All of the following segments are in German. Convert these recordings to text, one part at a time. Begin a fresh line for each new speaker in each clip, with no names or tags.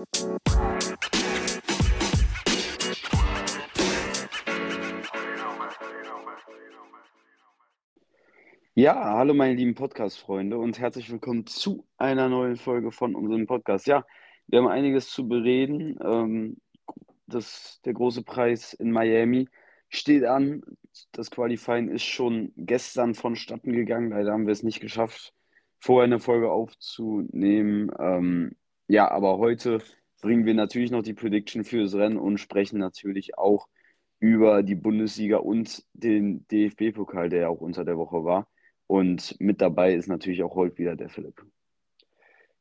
Ja, hallo meine lieben Podcast-Freunde und herzlich willkommen zu einer neuen Folge von unserem Podcast. Ja, wir haben einiges zu bereden. Ähm, das, der große Preis in Miami steht an. Das Qualifying ist schon gestern vonstatten gegangen. Leider haben wir es nicht geschafft, vorher eine Folge aufzunehmen. Ähm, ja, aber heute bringen wir natürlich noch die Prediction fürs Rennen und sprechen natürlich auch über die Bundesliga und den DFB-Pokal, der ja auch unter der Woche war. Und mit dabei ist natürlich auch heute wieder der Philipp.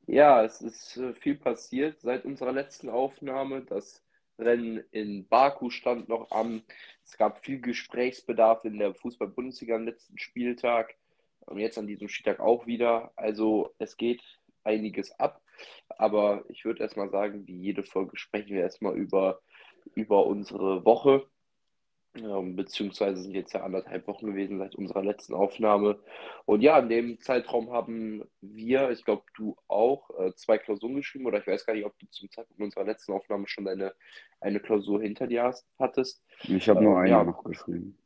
Ja, es ist äh, viel passiert seit unserer letzten Aufnahme. Das Rennen in Baku stand noch an. Es gab viel Gesprächsbedarf in der Fußball-Bundesliga am letzten Spieltag und jetzt an diesem Spieltag auch wieder. Also es geht einiges ab. Aber ich würde erstmal sagen, wie jede Folge sprechen wir erstmal über, über unsere Woche ähm, beziehungsweise sind jetzt ja anderthalb Wochen gewesen seit unserer letzten Aufnahme. Und ja, in dem Zeitraum haben wir, ich glaube du auch, äh, zwei Klausuren geschrieben oder ich weiß gar nicht, ob du zum Zeitpunkt unserer letzten Aufnahme schon eine, eine Klausur hinter dir hast, hattest.
Ich habe nur ähm, eine ja, noch geschrieben.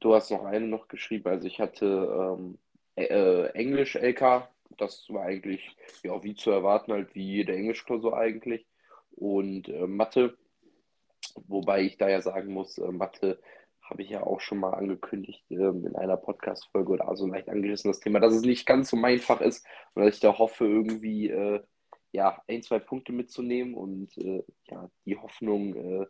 Du hast noch eine noch geschrieben. Also ich hatte ähm, äh, Englisch LK, das war eigentlich ja wie zu erwarten, halt wie jede Englischklausur eigentlich. Und äh, Mathe Wobei ich da ja sagen muss, äh, Mathe habe ich ja auch schon mal angekündigt äh, in einer Podcast-Folge oder so leicht angerissen, das Thema, dass es nicht ganz so mein Fach ist und dass ich da hoffe, irgendwie äh, ja, ein, zwei Punkte mitzunehmen und äh, ja, die Hoffnung äh,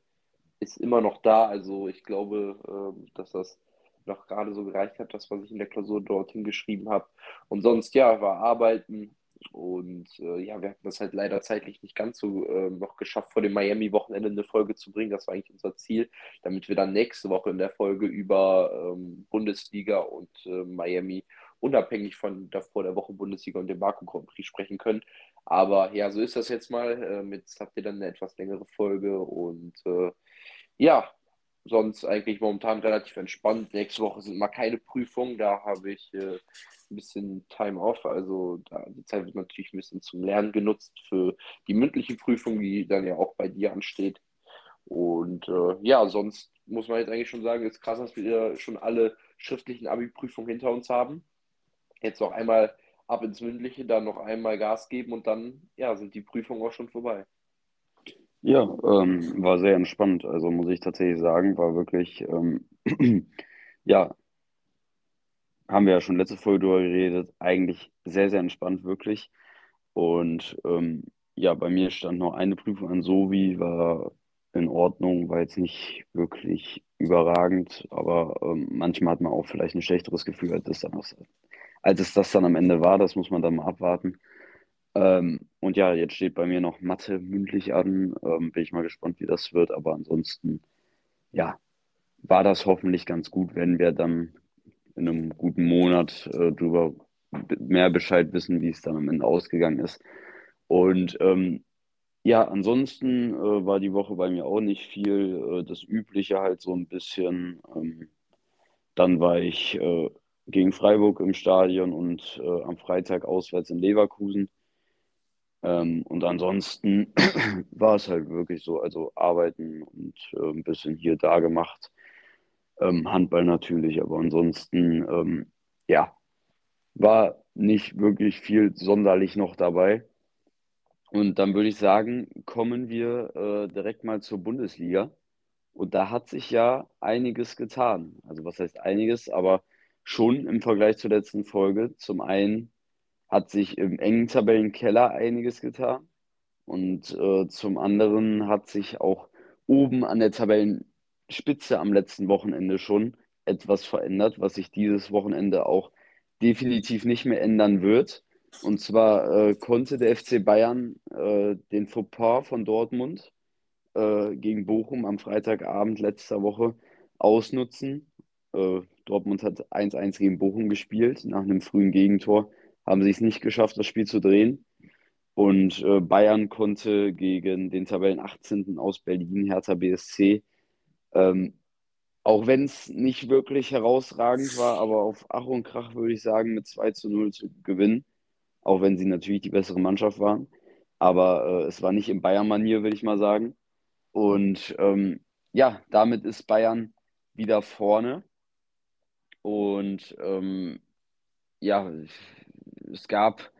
ist immer noch da. Also ich glaube, ähm, dass das noch gerade so gereicht hat, das, was ich in der Klausur dorthin geschrieben habe. Und sonst, ja, war Arbeiten, und äh, ja, wir hatten das halt leider zeitlich nicht ganz so äh, noch geschafft, vor dem Miami-Wochenende eine Folge zu bringen. Das war eigentlich unser Ziel, damit wir dann nächste Woche in der Folge über ähm, Bundesliga und äh, Miami unabhängig von davor der Woche Bundesliga und dem Baku Grand Prix sprechen können. Aber ja, so ist das jetzt mal. Ähm, jetzt habt ihr dann eine etwas längere Folge und äh, ja, sonst eigentlich momentan relativ entspannt. Nächste Woche sind mal keine Prüfungen, da habe ich äh, ein bisschen Time off. Also da, die Zeit wird natürlich ein bisschen zum Lernen genutzt für die mündliche Prüfung, die dann ja auch bei dir ansteht. Und äh, ja, sonst muss man jetzt eigentlich schon sagen, ist krass, dass wir schon alle schriftlichen Abi-Prüfungen hinter uns haben. Jetzt noch einmal ab ins Mündliche, dann noch einmal Gas geben und dann ja, sind die Prüfungen auch schon vorbei.
Ja, ähm, war sehr entspannt. Also muss ich tatsächlich sagen, war wirklich, ähm, ja, haben wir ja schon letzte Folge darüber geredet, eigentlich sehr, sehr entspannt, wirklich. Und ähm, ja, bei mir stand noch eine Prüfung an, so wie war in Ordnung, war jetzt nicht wirklich überragend, aber ähm, manchmal hat man auch vielleicht ein schlechteres Gefühl, als es, dann, als es das dann am Ende war. Das muss man dann mal abwarten. Ähm, und ja, jetzt steht bei mir noch Mathe mündlich an. Ähm, bin ich mal gespannt, wie das wird. Aber ansonsten, ja, war das hoffentlich ganz gut, wenn wir dann in einem guten Monat äh, darüber mehr Bescheid wissen, wie es dann am Ende ausgegangen ist. Und ähm, ja, ansonsten äh, war die Woche bei mir auch nicht viel. Äh, das Übliche halt so ein bisschen. Ähm, dann war ich äh, gegen Freiburg im Stadion und äh, am Freitag auswärts in Leverkusen. Ähm, und ansonsten war es halt wirklich so, also arbeiten und äh, ein bisschen hier da gemacht. Ähm, Handball natürlich, aber ansonsten, ähm, ja, war nicht wirklich viel sonderlich noch dabei. Und dann würde ich sagen, kommen wir äh, direkt mal zur Bundesliga. Und da hat sich ja einiges getan. Also was heißt einiges, aber schon im Vergleich zur letzten Folge. Zum einen hat sich im engen Tabellenkeller einiges getan. Und äh, zum anderen hat sich auch oben an der Tabellenspitze am letzten Wochenende schon etwas verändert, was sich dieses Wochenende auch definitiv nicht mehr ändern wird. Und zwar äh, konnte der FC Bayern äh, den Fauxpas von Dortmund äh, gegen Bochum am Freitagabend letzter Woche ausnutzen. Äh, Dortmund hat 1-1 gegen Bochum gespielt nach einem frühen Gegentor haben sie es nicht geschafft, das Spiel zu drehen. Und äh, Bayern konnte gegen den Tabellen 18. aus Berlin, Hertha BSC, ähm, auch wenn es nicht wirklich herausragend war, aber auf Ach und Krach würde ich sagen, mit 2 zu 0 zu gewinnen, auch wenn sie natürlich die bessere Mannschaft waren. aber äh, es war nicht in Bayern-Manier, würde ich mal sagen. Und ähm, ja, damit ist Bayern wieder vorne. Und ähm, ja, es gab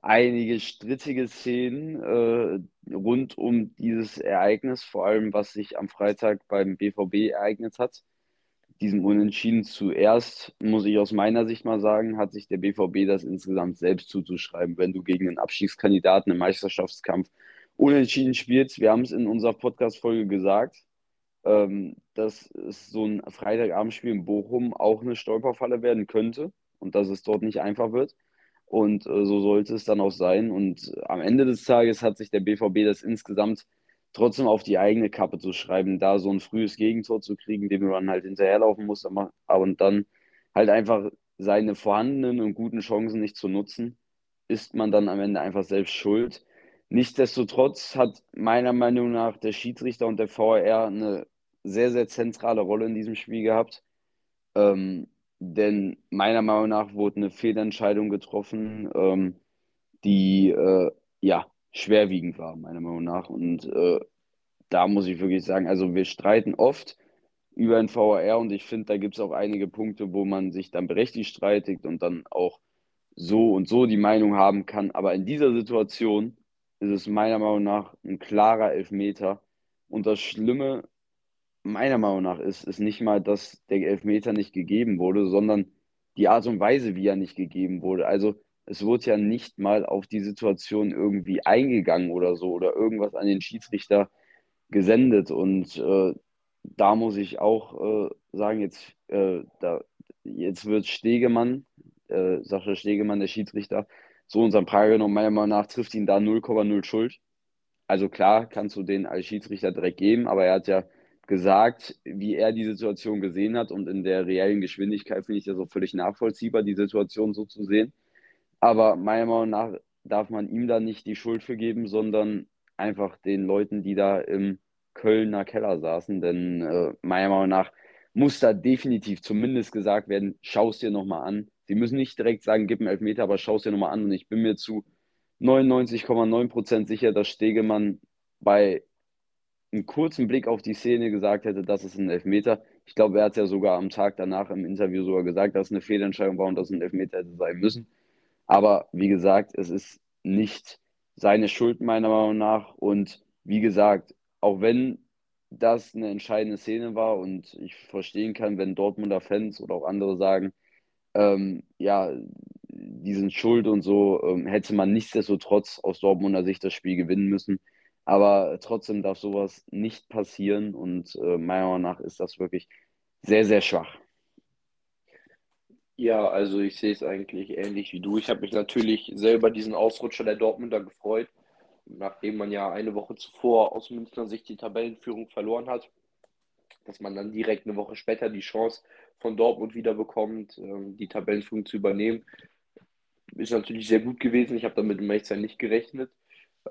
einige strittige Szenen äh, rund um dieses Ereignis, vor allem was sich am Freitag beim BVB ereignet hat. Diesem Unentschieden zuerst, muss ich aus meiner Sicht mal sagen, hat sich der BVB das insgesamt selbst zuzuschreiben, wenn du gegen einen Abstiegskandidaten im Meisterschaftskampf unentschieden spielst. Wir haben es in unserer Podcast-Folge gesagt, ähm, dass es so ein Freitagabendspiel in Bochum auch eine Stolperfalle werden könnte und dass es dort nicht einfach wird. Und äh, so sollte es dann auch sein. Und am Ende des Tages hat sich der BVB das insgesamt trotzdem auf die eigene Kappe zu schreiben, da so ein frühes Gegentor zu kriegen, dem dann halt hinterherlaufen musst, aber, und dann halt einfach seine vorhandenen und guten Chancen nicht zu nutzen, ist man dann am Ende einfach selbst schuld. Nichtsdestotrotz hat meiner Meinung nach der Schiedsrichter und der VR eine sehr, sehr zentrale Rolle in diesem Spiel gehabt. Ähm, denn meiner Meinung nach wurde eine Fehlentscheidung getroffen, ähm, die äh, ja schwerwiegend war, meiner Meinung nach. Und äh, da muss ich wirklich sagen, also wir streiten oft über ein VAR und ich finde, da gibt es auch einige Punkte, wo man sich dann berechtigt streitet und dann auch so und so die Meinung haben kann. Aber in dieser Situation ist es meiner Meinung nach ein klarer Elfmeter. Und das Schlimme meiner Meinung nach ist, ist nicht mal, dass der Elfmeter nicht gegeben wurde, sondern die Art und Weise, wie er nicht gegeben wurde. Also es wurde ja nicht mal auf die Situation irgendwie eingegangen oder so oder irgendwas an den Schiedsrichter gesendet. Und äh, da muss ich auch äh, sagen, jetzt, äh, da, jetzt wird Stegemann, äh, Sascha Stegemann, der Schiedsrichter, so unseren Prager genommen. Meiner Meinung nach trifft ihn da 0,0 Schuld. Also klar, kannst du den als Schiedsrichter direkt geben, aber er hat ja gesagt, wie er die Situation gesehen hat und in der reellen Geschwindigkeit finde ich das auch völlig nachvollziehbar, die Situation so zu sehen. Aber meiner Meinung nach darf man ihm da nicht die Schuld für geben, sondern einfach den Leuten, die da im Kölner Keller saßen. Denn äh, meiner Meinung nach muss da definitiv zumindest gesagt werden, schau es dir nochmal an. Sie müssen nicht direkt sagen, gib einen Elfmeter, aber schau es dir nochmal an. Und ich bin mir zu 99,9% sicher, dass Stegemann bei einen kurzen Blick auf die Szene gesagt hätte, das ist ein Elfmeter. Ich glaube, er hat es ja sogar am Tag danach im Interview sogar gesagt, dass es eine Fehlentscheidung war und dass es ein Elfmeter hätte sein müssen. Aber wie gesagt, es ist nicht seine Schuld meiner Meinung nach. Und wie gesagt, auch wenn das eine entscheidende Szene war und ich verstehen kann, wenn Dortmunder Fans oder auch andere sagen, ähm, ja, die sind schuld und so, ähm, hätte man nichtsdestotrotz aus Dortmunder Sicht das Spiel gewinnen müssen. Aber trotzdem darf sowas nicht passieren und äh, meiner Meinung nach ist das wirklich sehr, sehr schwach.
Ja, also ich sehe es eigentlich ähnlich wie du. Ich habe mich natürlich selber diesen Ausrutscher der Dortmunder gefreut, nachdem man ja eine Woche zuvor aus Münchner Sicht die Tabellenführung verloren hat, dass man dann direkt eine Woche später die Chance von Dortmund wieder bekommt, ähm, die Tabellenführung zu übernehmen. Ist natürlich sehr gut gewesen. Ich habe damit im Echtzeit nicht gerechnet.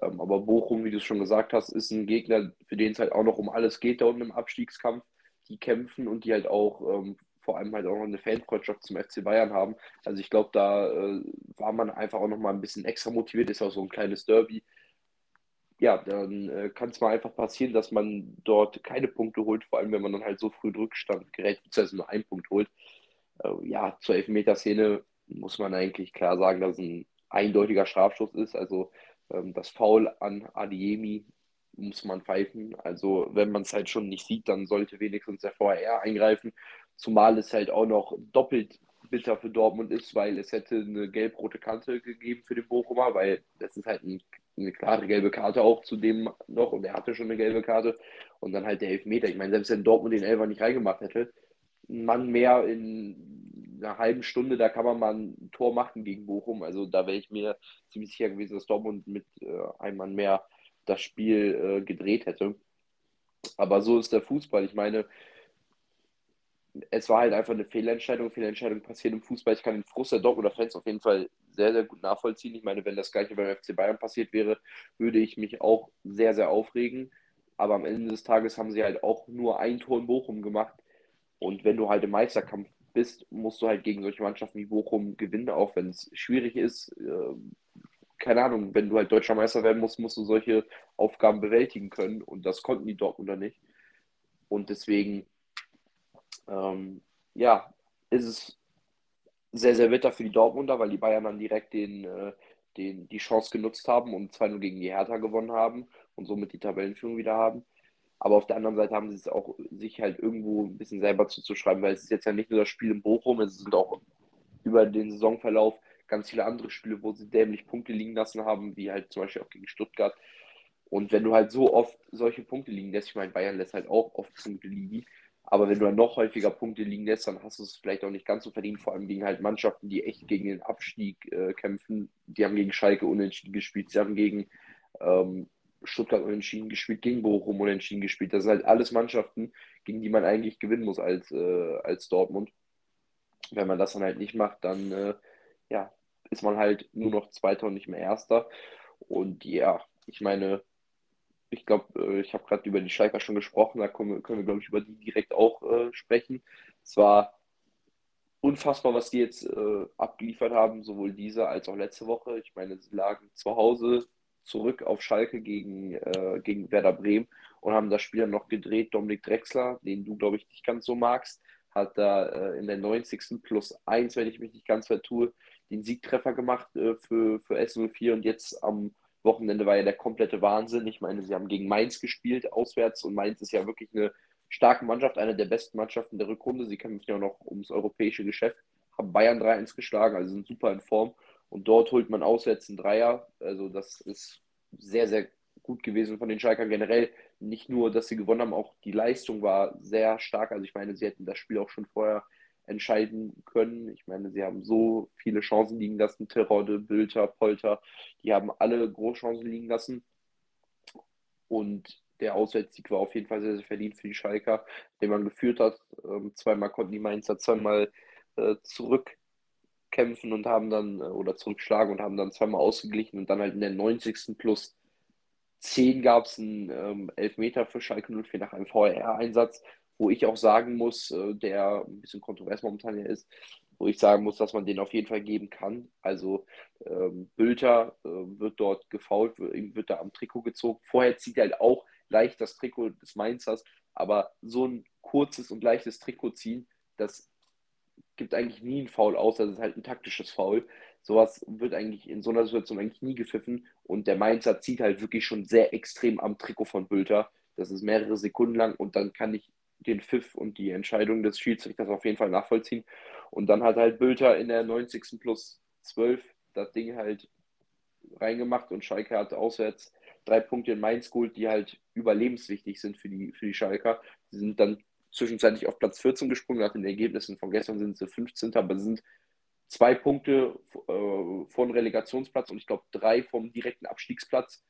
Ähm, aber Bochum, wie du es schon gesagt hast, ist ein Gegner, für den es halt auch noch um alles geht da unten im Abstiegskampf. Die kämpfen und die halt auch ähm, vor allem halt auch noch eine Fanfreundschaft zum FC Bayern haben. Also ich glaube, da äh, war man einfach auch noch mal ein bisschen extra motiviert, ist auch so ein kleines Derby. Ja, dann äh, kann es mal einfach passieren, dass man dort keine Punkte holt, vor allem wenn man dann halt so früh Rückstand gerät, beziehungsweise nur einen Punkt holt. Äh, ja, zur Elfmeterszene muss man eigentlich klar sagen, dass es ein eindeutiger Strafstoß ist. Also das Foul an Adiemi muss man pfeifen. Also wenn man es halt schon nicht sieht, dann sollte wenigstens der VAR eingreifen. Zumal es halt auch noch doppelt bitter für Dortmund ist, weil es hätte eine gelb-rote Kante gegeben für den Bochumer, weil das ist halt ein, eine klare gelbe Karte auch zudem noch und er hatte schon eine gelbe Karte und dann halt der Elfmeter. Ich meine, selbst wenn Dortmund den Elfer nicht reingemacht hätte, ein Mann mehr in einer halben Stunde, da kann man mal ein Tor machen gegen Bochum. Also da wäre ich mir ziemlich sicher gewesen, dass Dortmund mit äh, einem Mann mehr das Spiel äh, gedreht hätte. Aber so ist der Fußball. Ich meine, es war halt einfach eine Fehlentscheidung. Fehlentscheidung passiert im Fußball. Ich kann den Frust der Dortmunder Fans auf jeden Fall sehr, sehr gut nachvollziehen. Ich meine, wenn das gleiche beim FC Bayern passiert wäre, würde ich mich auch sehr, sehr aufregen. Aber am Ende des Tages haben sie halt auch nur ein Tor in Bochum gemacht. Und wenn du halt im Meisterkampf bist, musst du halt gegen solche Mannschaften wie Bochum gewinnen, auch wenn es schwierig ist. Ähm, keine Ahnung, wenn du halt deutscher Meister werden musst, musst du solche Aufgaben bewältigen können. Und das konnten die Dortmunder nicht. Und deswegen, ähm, ja, ist es sehr, sehr bitter für die Dortmunder, weil die Bayern dann direkt den, äh, den, die Chance genutzt haben und 2-0 gegen die Hertha gewonnen haben und somit die Tabellenführung wieder haben. Aber auf der anderen Seite haben sie es auch sich halt irgendwo ein bisschen selber zuzuschreiben, weil es ist jetzt ja nicht nur das Spiel in Bochum, es sind auch über den Saisonverlauf ganz viele andere Spiele, wo sie dämlich Punkte liegen lassen haben, wie halt zum Beispiel auch gegen Stuttgart. Und wenn du halt so oft solche Punkte liegen lässt, ich meine, Bayern lässt halt auch oft Punkte liegen, aber wenn du dann noch häufiger Punkte liegen lässt, dann hast du es vielleicht auch nicht ganz so verdient, vor allem gegen halt Mannschaften, die echt gegen den Abstieg äh, kämpfen. Die haben gegen Schalke unentschieden gespielt, sie haben gegen ähm, Stuttgart unentschieden gespielt, gegen Bochum unentschieden gespielt. Das sind halt alles Mannschaften, gegen die man eigentlich gewinnen muss als, äh, als Dortmund. Wenn man das dann halt nicht macht, dann äh, ja, ist man halt nur noch Zweiter und nicht mehr Erster. Und ja, ich meine, ich glaube, äh, ich habe gerade über die Schalker schon gesprochen, da können wir, können wir glaube ich, über die direkt auch äh, sprechen. Es war unfassbar, was die jetzt äh, abgeliefert haben, sowohl diese als auch letzte Woche. Ich meine, sie lagen zu Hause zurück auf Schalke gegen, äh, gegen Werder Bremen und haben das Spiel dann noch gedreht. Dominik Drexler, den du, glaube ich, nicht ganz so magst, hat da äh, in der 90. plus 1, wenn ich mich nicht ganz vertue, den Siegtreffer gemacht äh, für, für S04 und jetzt am Wochenende war ja der komplette Wahnsinn. Ich meine, sie haben gegen Mainz gespielt, auswärts, und Mainz ist ja wirklich eine starke Mannschaft, eine der besten Mannschaften der Rückrunde. Sie kämpfen ja noch ums europäische Geschäft, haben Bayern 3-1 geschlagen, also sind super in Form. Und dort holt man auswärts einen Dreier. Also das ist sehr, sehr gut gewesen von den Schalkern generell. Nicht nur, dass sie gewonnen haben, auch die Leistung war sehr stark. Also ich meine, sie hätten das Spiel auch schon vorher entscheiden können. Ich meine, sie haben so viele Chancen liegen lassen. Terode, Bülter, Polter, die haben alle Großchancen liegen lassen. Und der Auswärtssieg war auf jeden Fall sehr, sehr verdient für die Schalker, den man geführt hat. Ähm, zweimal konnten die Mainzer zweimal äh, zurückkämpfen und haben dann, äh, oder zurückschlagen und haben dann zweimal ausgeglichen und dann halt in der 90. plus 10 gab es einen ähm, Elfmeter für Schalke 04 nach einem VR-Einsatz wo ich auch sagen muss, äh, der ein bisschen kontrovers momentan hier ist, wo ich sagen muss, dass man den auf jeden Fall geben kann. Also ähm, Bülter äh, wird dort gefault, ihm wird da am Trikot gezogen. Vorher zieht er halt auch leicht das Trikot des Mainzers, aber so ein kurzes und leichtes Trikot ziehen, das gibt eigentlich nie einen Foul aus, das ist halt ein taktisches Foul. Sowas wird eigentlich in so einer Situation eigentlich nie gepfiffen und der Mainzer zieht halt wirklich schon sehr extrem am Trikot von Bülter. Das ist mehrere Sekunden lang und dann kann ich den Pfiff und die Entscheidung des Schiedsrichters auf jeden Fall nachvollziehen. Und dann hat halt Bülter in der 90. plus 12 das Ding halt reingemacht und Schalke hat auswärts drei Punkte in Mainz geholt, die halt überlebenswichtig sind für die, für die Schalker. Sie sind dann zwischenzeitlich auf Platz 14 gesprungen, nach den Ergebnissen von gestern sind sie 15. Aber sie sind zwei Punkte äh, von Relegationsplatz und ich glaube drei vom direkten Abstiegsplatz.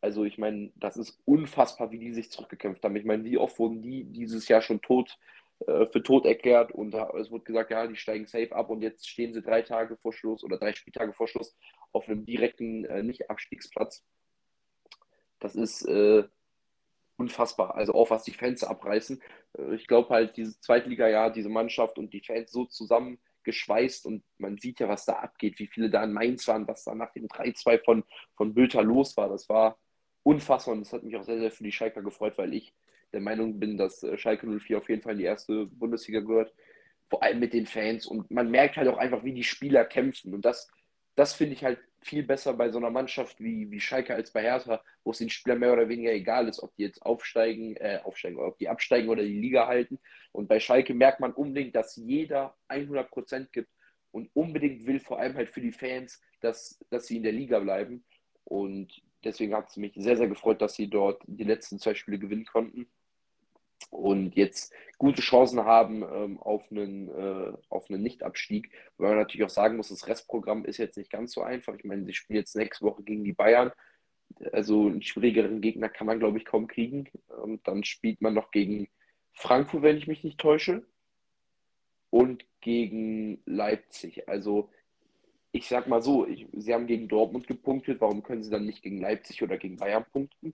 Also ich meine, das ist unfassbar, wie die sich zurückgekämpft haben. Ich meine, wie oft wurden die dieses Jahr schon tot äh, für tot erklärt und es wurde gesagt, ja, die steigen safe ab und jetzt stehen sie drei Tage vor Schluss oder drei Spieltage vor Schluss auf einem direkten äh, Nicht-Abstiegsplatz. Das ist äh, unfassbar. Also auch was die Fans abreißen. Äh, ich glaube halt, dieses Zweitliga-Jahr, diese Mannschaft und die Fans so zusammengeschweißt und man sieht ja, was da abgeht, wie viele da in Mainz waren, was da nach dem 3-2 von, von Bülter los war. Das war unfassbar und das hat mich auch sehr, sehr für die Schalker gefreut, weil ich der Meinung bin, dass äh, Schalke 04 auf jeden Fall in die erste Bundesliga gehört. Vor allem mit den Fans und man merkt halt auch einfach, wie die Spieler kämpfen und das, das finde ich halt viel besser bei so einer Mannschaft wie, wie Schalke als bei Hertha, wo es den Spielern mehr oder weniger egal ist, ob die jetzt aufsteigen, äh, aufsteigen, ob die absteigen oder die Liga halten. Und bei Schalke merkt man unbedingt, dass jeder 100 Prozent gibt und unbedingt will, vor allem halt für die Fans, dass, dass sie in der Liga bleiben. Und Deswegen hat es mich sehr, sehr gefreut, dass sie dort die letzten zwei Spiele gewinnen konnten und jetzt gute Chancen haben ähm, auf einen, äh, auf einen Nicht-Abstieg. Weil man natürlich auch sagen muss, das Restprogramm ist jetzt nicht ganz so einfach. Ich meine, sie spielen jetzt nächste Woche gegen die Bayern. Also einen schwierigeren Gegner kann man, glaube ich, kaum kriegen. Und dann spielt man noch gegen Frankfurt, wenn ich mich nicht täusche. Und gegen Leipzig. Also ich sag mal so, ich, sie haben gegen Dortmund gepunktet, warum können sie dann nicht gegen Leipzig oder gegen Bayern punkten?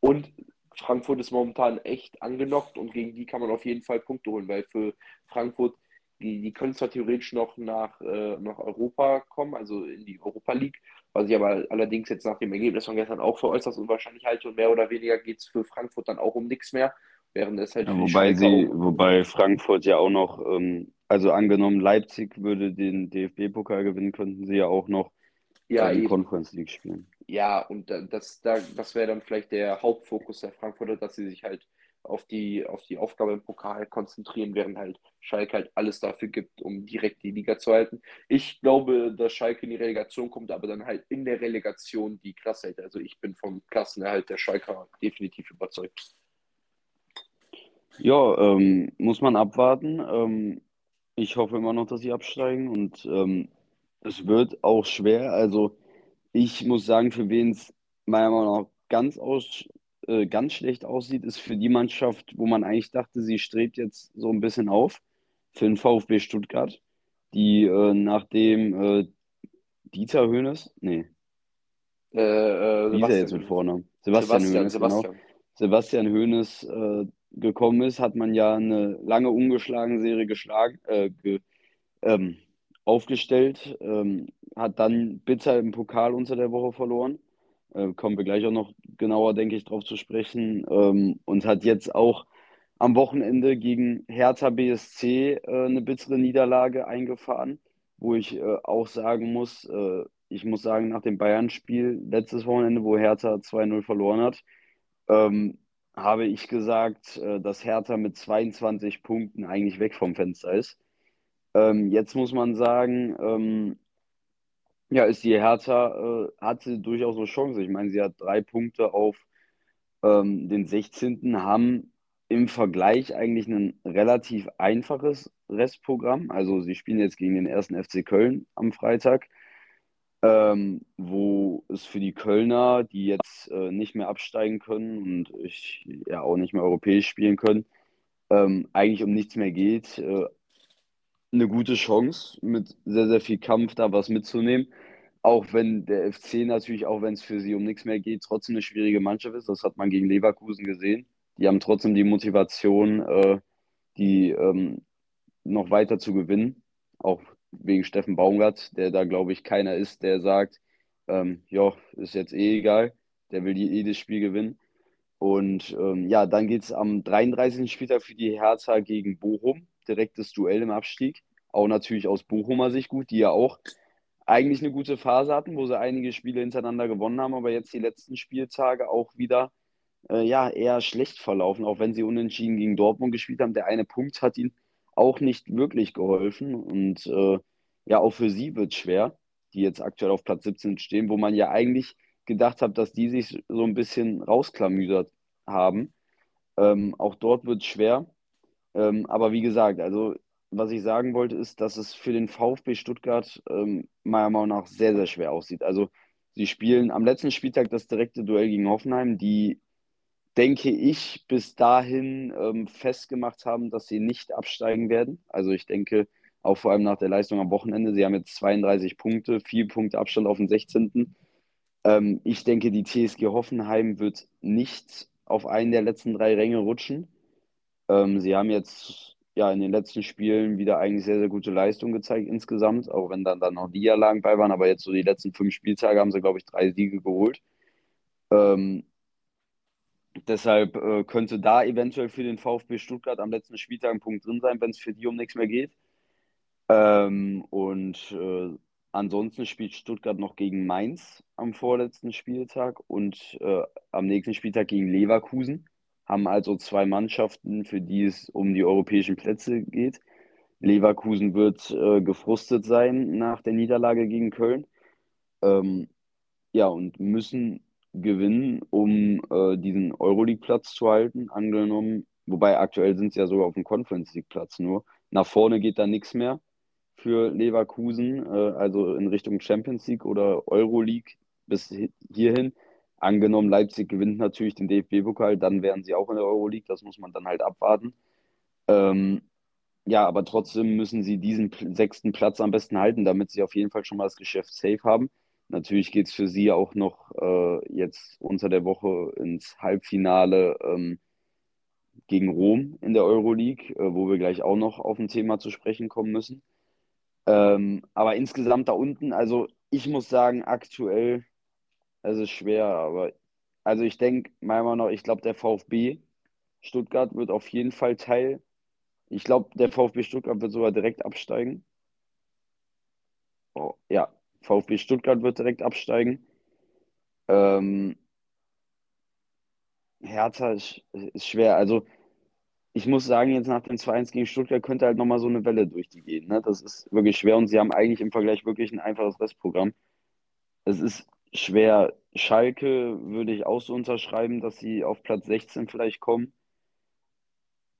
Und Frankfurt ist momentan echt angenockt und gegen die kann man auf jeden Fall Punkte holen, weil für Frankfurt, die, die können zwar theoretisch noch nach, äh, nach Europa kommen, also in die Europa League, was ich aber allerdings jetzt nach dem Ergebnis von gestern auch für äußerst unwahrscheinlich halte und mehr oder weniger geht es für Frankfurt dann auch um nichts mehr, während es halt
Ja,
die
wobei sie, wobei Frankfurt ja auch noch, ähm, also angenommen, Leipzig würde den DFB-Pokal gewinnen, könnten sie ja auch noch
ja eben,
Conference League spielen.
Ja, und da- das, da, das wäre dann vielleicht der Hauptfokus der Frankfurter, dass sie sich halt auf die, auf die Aufgabe im Pokal konzentrieren, während halt Schalke halt alles dafür gibt, um direkt die Liga zu halten. Ich glaube, dass Schalke in die Relegation kommt, aber dann halt in der Relegation die Klasse hält. Also ich bin vom Klassenerhalt der Schalker definitiv überzeugt.
Ja, ähm, muss man abwarten. Ähm, ich hoffe immer noch, dass sie absteigen und ähm, es wird auch schwer. Also ich muss sagen, für wen es meiner Meinung nach ganz, aus, äh, ganz schlecht aussieht, ist für die Mannschaft, wo man eigentlich dachte, sie strebt jetzt so ein bisschen auf, für den VfB Stuttgart, die äh, nachdem äh, Dieter Hoeneß, nee,
Äh, äh,
er jetzt mit
Sebastian,
Vornamen? Sebastian
Sebastian,
Hoeneß, genau.
Sebastian.
Sebastian Hoeneß äh, gekommen ist, hat man ja eine lange ungeschlagene Serie geschlagen, äh, ge, ähm, aufgestellt, ähm, hat dann bitter im Pokal unter der Woche verloren. Äh, kommen wir gleich auch noch genauer, denke ich, drauf zu sprechen. Ähm, und hat jetzt auch am Wochenende gegen Hertha BSC äh, eine bittere Niederlage eingefahren, wo ich äh, auch sagen muss, äh, ich muss sagen, nach dem Bayern-Spiel letztes Wochenende, wo Hertha 2-0 verloren hat, ähm, habe ich gesagt, äh, dass Hertha mit 22 Punkten eigentlich weg vom Fenster ist. Ähm, jetzt muss man sagen, ähm, ja, ist die Hertha, äh, hat sie durchaus eine Chance. Ich meine, sie hat drei Punkte auf ähm, den 16. haben im Vergleich eigentlich ein relativ einfaches Restprogramm. Also sie spielen jetzt gegen den ersten FC Köln am Freitag, ähm, wo es für die Kölner, die jetzt äh, nicht mehr absteigen können und ich, ja auch nicht mehr europäisch spielen können, ähm, eigentlich um nichts mehr geht. Äh, eine gute Chance, mit sehr, sehr viel Kampf da was mitzunehmen. Auch wenn der FC natürlich, auch wenn es für sie um nichts mehr geht, trotzdem eine schwierige Mannschaft ist. Das hat man gegen Leverkusen gesehen. Die haben trotzdem die Motivation, äh, die ähm, noch weiter zu gewinnen. Auch wegen Steffen Baumgart, der da, glaube ich, keiner ist, der sagt, ähm, ja, ist jetzt eh egal. Der will jedes Spiel gewinnen. Und ähm, ja, dann geht es am 33. Spieltag für die Hertha gegen Bochum. Direktes Duell im Abstieg. Auch natürlich aus Bochumer Sicht gut, die ja auch eigentlich eine gute Phase hatten, wo sie einige Spiele hintereinander gewonnen haben, aber jetzt die letzten Spieltage auch wieder äh, ja, eher schlecht verlaufen, auch wenn sie unentschieden gegen Dortmund gespielt haben. Der eine Punkt hat ihnen auch nicht wirklich geholfen. Und äh, ja, auch für sie wird es schwer, die jetzt aktuell auf Platz 17 stehen, wo man ja eigentlich gedacht hat, dass die sich so ein bisschen rausklamüsert haben. Ähm, auch dort wird es schwer. Ähm, aber wie gesagt, also was ich sagen wollte, ist, dass es für den VfB Stuttgart ähm, meiner Meinung nach sehr, sehr schwer aussieht. Also sie spielen am letzten Spieltag das direkte Duell gegen Hoffenheim, die, denke ich, bis dahin ähm, festgemacht haben, dass sie nicht absteigen werden. Also ich denke, auch vor allem nach der Leistung am Wochenende, sie haben jetzt 32 Punkte, vier Punkte Abstand auf den 16. Ähm, ich denke, die TSG Hoffenheim wird nicht auf einen der letzten drei Ränge rutschen. Ähm, sie haben jetzt ja in den letzten Spielen wieder eigentlich sehr, sehr gute Leistung gezeigt insgesamt, auch wenn dann, dann noch Niederlagen bei waren, aber jetzt so die letzten fünf Spieltage haben sie, glaube ich, drei Siege geholt. Ähm, deshalb äh, könnte da eventuell für den VfB Stuttgart am letzten Spieltag ein Punkt drin sein, wenn es für die um nichts mehr geht. Ähm, und äh, ansonsten spielt Stuttgart noch gegen Mainz am vorletzten Spieltag und äh, am nächsten Spieltag gegen Leverkusen. Haben also zwei Mannschaften, für die es um die europäischen Plätze geht. Leverkusen wird äh, gefrustet sein nach der Niederlage gegen Köln. Ähm, ja, und müssen gewinnen, um äh, diesen Euroleague-Platz zu halten, angenommen. Wobei aktuell sind sie ja sogar auf dem Conference League-Platz nur. Nach vorne geht da nichts mehr für Leverkusen, äh, also in Richtung Champions League oder Euroleague bis hierhin. Angenommen, Leipzig gewinnt natürlich den DFB-Pokal, dann wären sie auch in der Euroleague, das muss man dann halt abwarten. Ähm, ja, aber trotzdem müssen sie diesen sechsten Platz am besten halten, damit sie auf jeden Fall schon mal das Geschäft safe haben. Natürlich geht es für sie auch noch äh, jetzt unter der Woche ins Halbfinale ähm, gegen Rom in der Euroleague, äh, wo wir gleich auch noch auf ein Thema zu sprechen kommen müssen. Ähm, aber insgesamt da unten, also ich muss sagen, aktuell, es ist schwer, aber also ich denke, meiner Meinung nach, ich glaube, der VfB Stuttgart wird auf jeden Fall Teil. Ich glaube, der VfB Stuttgart wird sogar direkt absteigen. Oh, ja, VfB Stuttgart wird direkt absteigen. Ähm, Hertha ist, ist schwer. Also ich muss sagen, jetzt nach dem 2-1 gegen Stuttgart könnte halt nochmal so eine Welle durch die gehen. Ne? Das ist wirklich schwer und sie haben eigentlich im Vergleich wirklich ein einfaches Restprogramm. Es ist schwer. Schalke würde ich auch so unterschreiben, dass sie auf Platz 16 vielleicht kommen.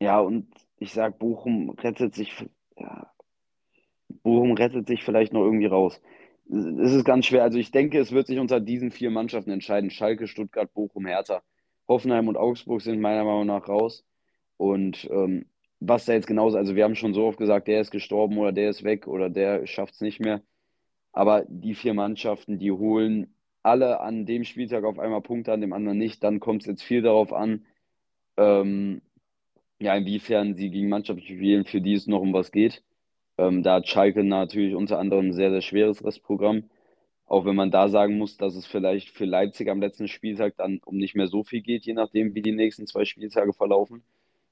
Ja, und ich sag, Bochum rettet sich, ja, Bochum rettet sich vielleicht noch irgendwie raus. Es ist ganz schwer. Also ich denke, es wird sich unter diesen vier Mannschaften entscheiden. Schalke, Stuttgart, Bochum, Hertha. Hoffenheim und Augsburg sind meiner Meinung nach raus. Und ähm, was da jetzt genauso, also wir haben schon so oft gesagt, der ist gestorben oder der ist weg oder der schafft es nicht mehr. Aber die vier Mannschaften, die holen alle an dem Spieltag auf einmal Punkte, an dem anderen nicht. Dann kommt es jetzt viel darauf an, ähm, ja, inwiefern sie gegen Mannschaften spielen, für die es noch um was geht. Ähm, da hat Schalke natürlich unter anderem ein sehr, sehr schweres Restprogramm. Auch wenn man da sagen muss, dass es vielleicht für Leipzig am letzten Spieltag dann um nicht mehr so viel geht, je nachdem, wie die nächsten zwei Spieltage verlaufen.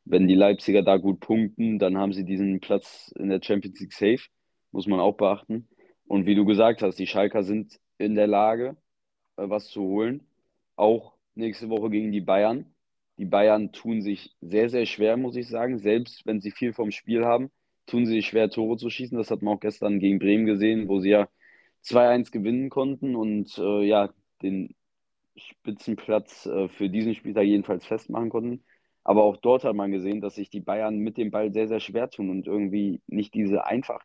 Wenn die Leipziger da gut punkten, dann haben sie diesen Platz in der Champions League safe. Muss man auch beachten. Und wie du gesagt hast, die Schalker sind in der Lage, äh, was zu holen. Auch nächste Woche gegen die Bayern. Die Bayern tun sich sehr, sehr schwer, muss ich sagen. Selbst wenn sie viel vom Spiel haben, tun sie sich schwer, Tore zu schießen. Das hat man auch gestern gegen Bremen gesehen, wo sie ja 2-1 gewinnen konnten und äh, ja, den Spitzenplatz äh, für diesen Spieltag jedenfalls festmachen konnten. Aber auch dort hat man gesehen, dass sich die Bayern mit dem Ball sehr, sehr schwer tun und irgendwie nicht diese, einfach,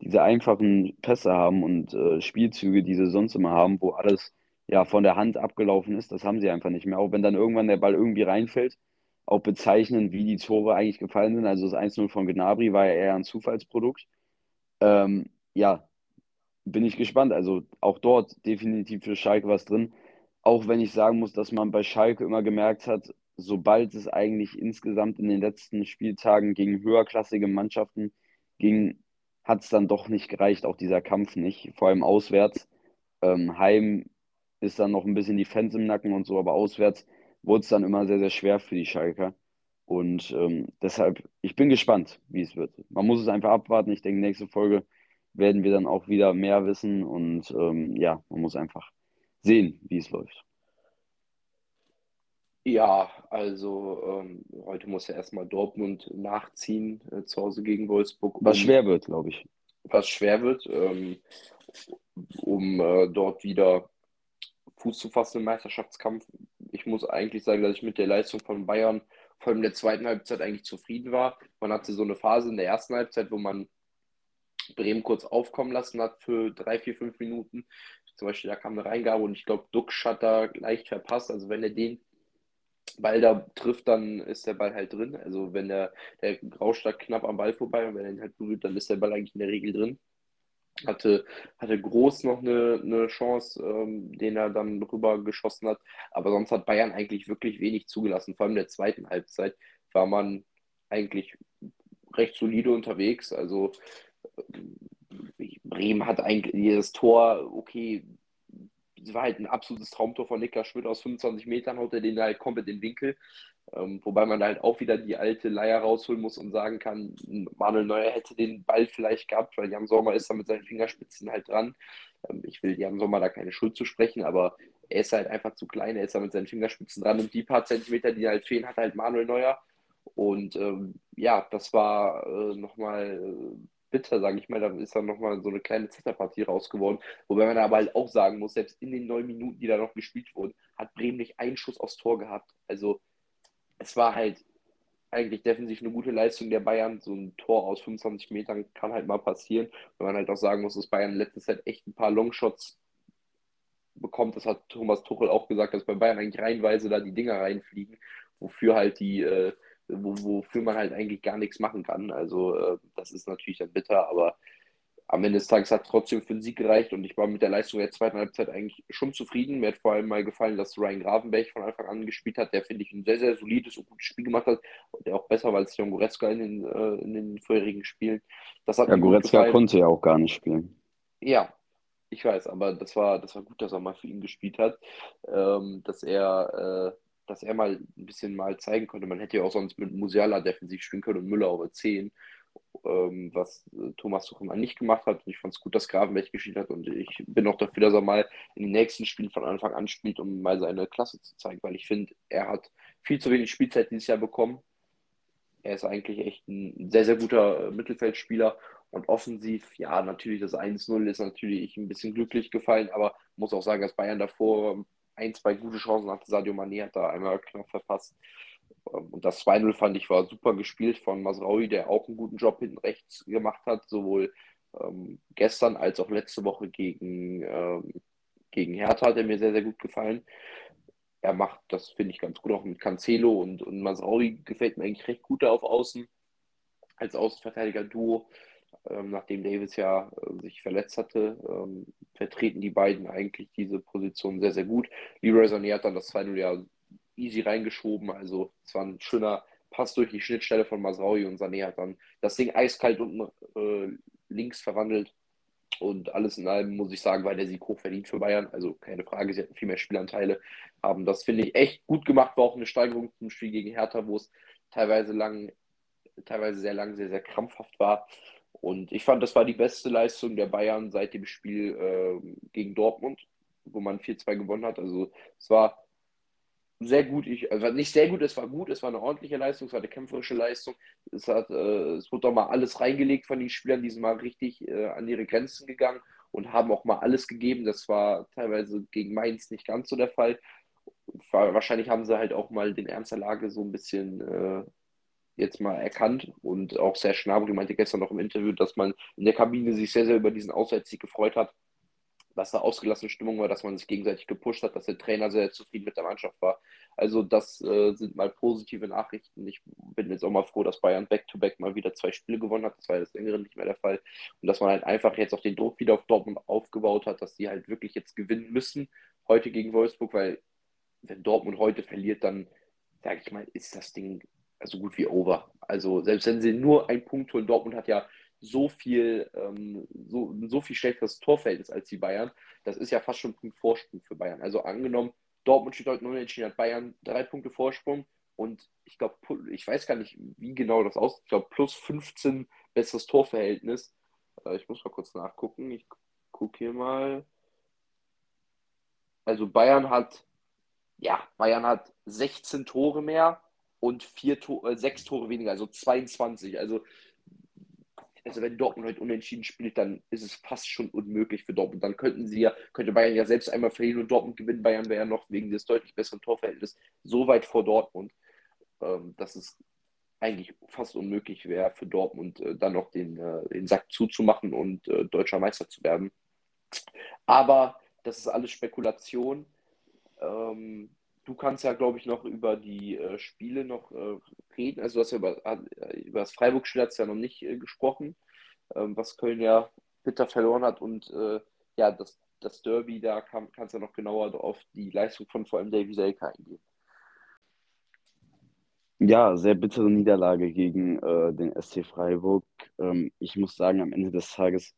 diese einfachen Pässe haben und äh, Spielzüge, die sie sonst immer haben, wo alles ja von der Hand abgelaufen ist. Das haben sie einfach nicht mehr. Auch wenn dann irgendwann der Ball irgendwie reinfällt, auch bezeichnend, wie die Tore eigentlich gefallen sind. Also das 1-0 von Gnabry war ja eher ein Zufallsprodukt. Ähm, ja, bin ich gespannt. Also auch dort definitiv für Schalke was drin. Auch wenn ich sagen muss, dass man bei Schalke immer gemerkt hat, sobald es eigentlich insgesamt in den letzten Spieltagen gegen höherklassige Mannschaften ging, hat es dann doch nicht gereicht, auch dieser Kampf nicht, vor allem auswärts. Ähm, Heim ist dann noch ein bisschen die Fans im Nacken und so, aber auswärts wurde es dann immer sehr, sehr schwer für die Schalker. Und ähm, deshalb, ich bin gespannt, wie es wird. Man muss es einfach abwarten. Ich denke, nächste Folge werden wir dann auch wieder mehr wissen und ähm, ja, man muss einfach sehen, wie es läuft.
Ja, also ähm, heute muss ja erstmal Dortmund nachziehen äh, zu Hause gegen Wolfsburg.
Was schwer wird, glaube ich.
Was schwer wird, ähm, um äh, dort wieder Fuß zu fassen im Meisterschaftskampf. Ich muss eigentlich sagen, dass ich mit der Leistung von Bayern vor allem in der zweiten Halbzeit eigentlich zufrieden war. Man hatte so eine Phase in der ersten Halbzeit, wo man Bremen kurz aufkommen lassen hat für drei, vier, fünf Minuten. Zum Beispiel, da kam eine Reingabe und ich glaube, Duxch hat da leicht verpasst. Also wenn er den Ball da trifft, dann ist der Ball halt drin. Also wenn der, der rauscht da knapp am Ball vorbei und wenn er ihn halt berührt, dann ist der Ball eigentlich in der Regel drin. Hatte, hatte Groß noch eine, eine Chance, ähm, den er dann rüber geschossen hat. Aber sonst hat Bayern eigentlich wirklich wenig zugelassen. Vor allem in der zweiten Halbzeit war man eigentlich recht solide unterwegs. Also Bremen hat eigentlich jedes Tor, okay, es war halt ein absolutes Traumtor von Nicker Schmidt aus 25 Metern, haut er den halt komplett in den Winkel. Ähm, wobei man halt auch wieder die alte Leier rausholen muss und sagen kann, Manuel Neuer hätte den Ball vielleicht gehabt, weil Jan Sommer ist da mit seinen Fingerspitzen halt dran. Ähm, ich will Jan Sommer da keine Schuld zu sprechen, aber er ist halt einfach zu klein, er ist da mit seinen Fingerspitzen dran und die paar Zentimeter, die halt fehlen, hat halt Manuel Neuer. Und ähm, ja, das war äh, nochmal äh, bitter, sage ich mal. Da ist dann nochmal so eine kleine Zitterpartie rausgeworden. Wobei man aber halt auch sagen muss, selbst in den neun Minuten, die da noch gespielt wurden, hat Bremen nicht einen Schuss aufs Tor gehabt. Also es war halt eigentlich defensiv eine gute Leistung der Bayern. So ein Tor aus 25 Metern kann halt mal passieren. Wenn man halt auch sagen muss, dass Bayern in letzter Zeit echt ein paar Longshots bekommt. Das hat Thomas Tuchel auch gesagt, dass bei Bayern eigentlich reihenweise da die Dinger reinfliegen, wofür halt die äh, wo, wofür man halt eigentlich gar nichts machen kann. Also äh, das ist natürlich dann bitter, aber am Ende des Tages hat es trotzdem für den Sieg gereicht und ich war mit der Leistung der zweiten Halbzeit eigentlich schon zufrieden. Mir hat vor allem mal gefallen, dass Ryan Gravenberg von Anfang an gespielt hat, der finde ich ein sehr, sehr solides und gutes Spiel gemacht hat und der auch besser war als Jon Goretzka in den, äh, in den vorherigen Spielen.
Das hat ja, Goretzka konnte ja auch gar nicht spielen.
Ja, Ich weiß, aber das war, das war gut, dass er mal für ihn gespielt hat, ähm, dass er, äh, dass er mal ein bisschen mal zeigen konnte. Man hätte ja auch sonst mit Musiala defensiv spielen können und Müller über 10, ähm, was äh, Thomas Tuchel nicht gemacht hat. Und ich fand es gut, dass Gravenberg gespielt hat und ich bin auch dafür, dass er mal in den nächsten Spielen von Anfang an spielt, um mal seine Klasse zu zeigen, weil ich finde, er hat viel zu wenig Spielzeit dieses Jahr bekommen. Er ist eigentlich echt ein sehr, sehr guter äh, Mittelfeldspieler und offensiv, ja, natürlich das 1-0 ist natürlich ein bisschen glücklich gefallen, aber muss auch sagen, dass Bayern davor ein, zwei gute Chancen hatte. Sadio Mané hat da einmal knapp verpasst. Ähm, und das 2-0 fand ich war super gespielt von Masraoui, der auch einen guten Job hinten rechts gemacht hat, sowohl ähm, gestern als auch letzte Woche gegen, ähm, gegen Hertha hat er mir sehr, sehr gut gefallen. Er macht das, finde ich, ganz gut, auch mit Cancelo und, und Masraoui gefällt mir eigentlich recht gut da auf Außen als Außenverteidiger-Duo ähm, nachdem Davis ja äh, sich verletzt hatte, ähm, vertreten die beiden eigentlich diese Position sehr, sehr gut. Leroy Sané hat dann das 2-0 ja easy reingeschoben, also es war ein schöner Pass durch die Schnittstelle von Masraui und Sané hat dann das Ding eiskalt unten äh, links verwandelt. Und alles in allem muss ich sagen, war der Sieg hoch verdient für Bayern. Also keine Frage, sie hatten viel mehr Spielanteile, haben das, finde ich, echt gut gemacht. War auch eine Steigerung zum Spiel gegen Hertha, wo es teilweise lang, teilweise sehr lang, sehr, sehr krampfhaft war. Und ich fand, das war die beste Leistung der Bayern seit dem Spiel äh, gegen Dortmund, wo man 4-2 gewonnen hat. Also es war sehr gut. Ich, also nicht sehr gut, es war gut, es war eine ordentliche Leistung, es war eine kämpferische Leistung. Es, hat, äh, es wurde doch mal alles reingelegt von den Spielern, die sind mal richtig äh, an ihre Grenzen gegangen und haben auch mal alles gegeben. Das war teilweise gegen Mainz nicht ganz so der Fall. Wahrscheinlich haben sie halt auch mal den Ernst der Lage so ein bisschen äh, jetzt mal erkannt und auch Serge Gnabry meinte gestern noch im Interview, dass man in der Kabine sich sehr, sehr über diesen Auswärtssieg gefreut hat, dass da ausgelassene Stimmung war, dass man sich gegenseitig gepusht hat, dass der Trainer sehr zufrieden mit der Mannschaft war. Also das äh, sind mal positive Nachrichten. Ich bin jetzt auch mal froh, dass Bayern back-to-back -back mal wieder zwei Spiele gewonnen hat. Das war das längere nicht mehr der Fall. Und dass man halt einfach jetzt auch den Druck wieder auf Dortmund aufgebaut hat, dass die halt wirklich jetzt gewinnen müssen heute gegen Wolfsburg, weil wenn Dortmund heute verliert, dann sage ich mal, ist das Ding so gut wie over. Also selbst wenn sie nur einen Punkt holen, Dortmund hat ja so viel, ähm, so, so viel schlechteres Torverhältnis als die Bayern. Das ist ja fast schon ein Punkt Vorsprung für Bayern. Also angenommen, Dortmund steht heute unentschieden, hat Bayern drei Punkte Vorsprung und ich glaube, ich weiß gar nicht, wie genau das aussieht. Ich glaube, plus 15 besseres Torverhältnis. Äh, ich muss mal kurz nachgucken. Ich gucke hier mal. Also Bayern hat, ja, Bayern hat 16 Tore mehr und vier to äh, sechs Tore weniger, also 22. Also, also wenn Dortmund heute unentschieden spielt, dann ist es fast schon unmöglich für Dortmund. Dann könnten sie ja, könnte Bayern ja selbst einmal verlieren und Dortmund gewinnen. Bayern wäre ja noch wegen des deutlich besseren Torverhältnisses so weit vor Dortmund, ähm, dass es eigentlich fast unmöglich wäre für Dortmund äh, dann noch den, äh, den Sack zuzumachen und äh, deutscher Meister zu werden. Aber das ist alles Spekulation. Ähm, Du kannst ja, glaube ich, noch über die äh, Spiele noch äh, reden. Also du hast ja über, äh, über das Freiburg-Spiel ja noch nicht äh, gesprochen, ähm, was Köln ja bitter verloren hat. Und äh, ja, das, das Derby, da kann, kannst du ja noch genauer auf die Leistung von vor allem Davy Selke eingehen.
Ja, sehr bittere Niederlage gegen äh, den SC Freiburg. Ähm, ich muss sagen, am Ende des Tages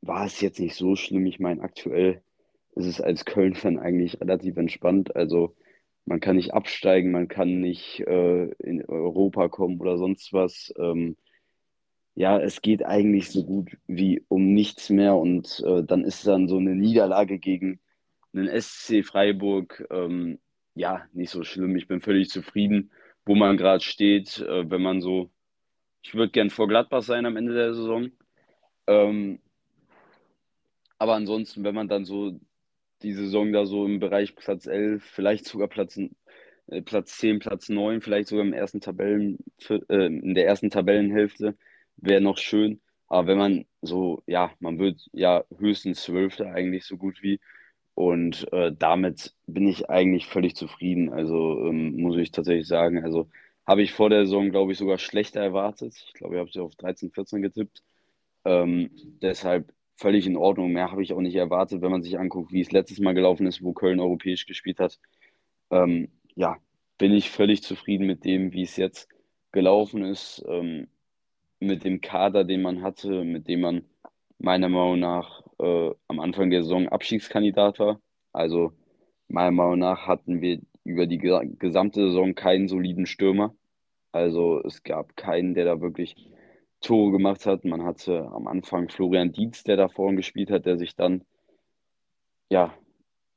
war es jetzt nicht so schlimm. Ich meine, aktuell ist es als Köln-Fan eigentlich relativ entspannt. Also man kann nicht absteigen, man kann nicht äh, in Europa kommen oder sonst was. Ähm, ja, es geht eigentlich so gut wie um nichts mehr und äh, dann ist dann so eine Niederlage gegen einen SC Freiburg, ähm, ja, nicht so schlimm. Ich bin völlig zufrieden, wo man gerade steht. Äh, wenn man so, ich würde gern vor Gladbach sein am Ende der Saison. Ähm, aber ansonsten, wenn man dann so die Saison da so im Bereich Platz 11, vielleicht sogar Platz, äh, Platz 10, Platz 9, vielleicht sogar im ersten Tabellen, äh, in der ersten Tabellenhälfte, wäre noch schön. Aber wenn man so, ja, man wird ja höchstens Zwölfter eigentlich so gut wie. Und äh, damit bin ich eigentlich völlig zufrieden. Also ähm, muss ich tatsächlich sagen. Also habe ich vor der Saison, glaube ich, sogar schlechter erwartet. Ich glaube, ich habe sie auf 13, 14 getippt. Ähm, deshalb völlig in Ordnung. Mehr habe ich auch nicht erwartet, wenn man sich anguckt, wie es letztes Mal gelaufen ist, wo Köln europäisch gespielt hat. Ähm, ja, bin ich völlig zufrieden mit dem, wie es jetzt gelaufen ist, ähm, mit dem Kader, den man hatte, mit dem man meiner Meinung nach äh, am Anfang der Saison Abstiegskandidat war. Also meiner Meinung nach hatten wir über die gesamte Saison keinen soliden Stürmer. Also es gab keinen, der da wirklich Tore gemacht hat. Man hatte am Anfang Florian Dietz, der da vorne gespielt hat, der sich dann ja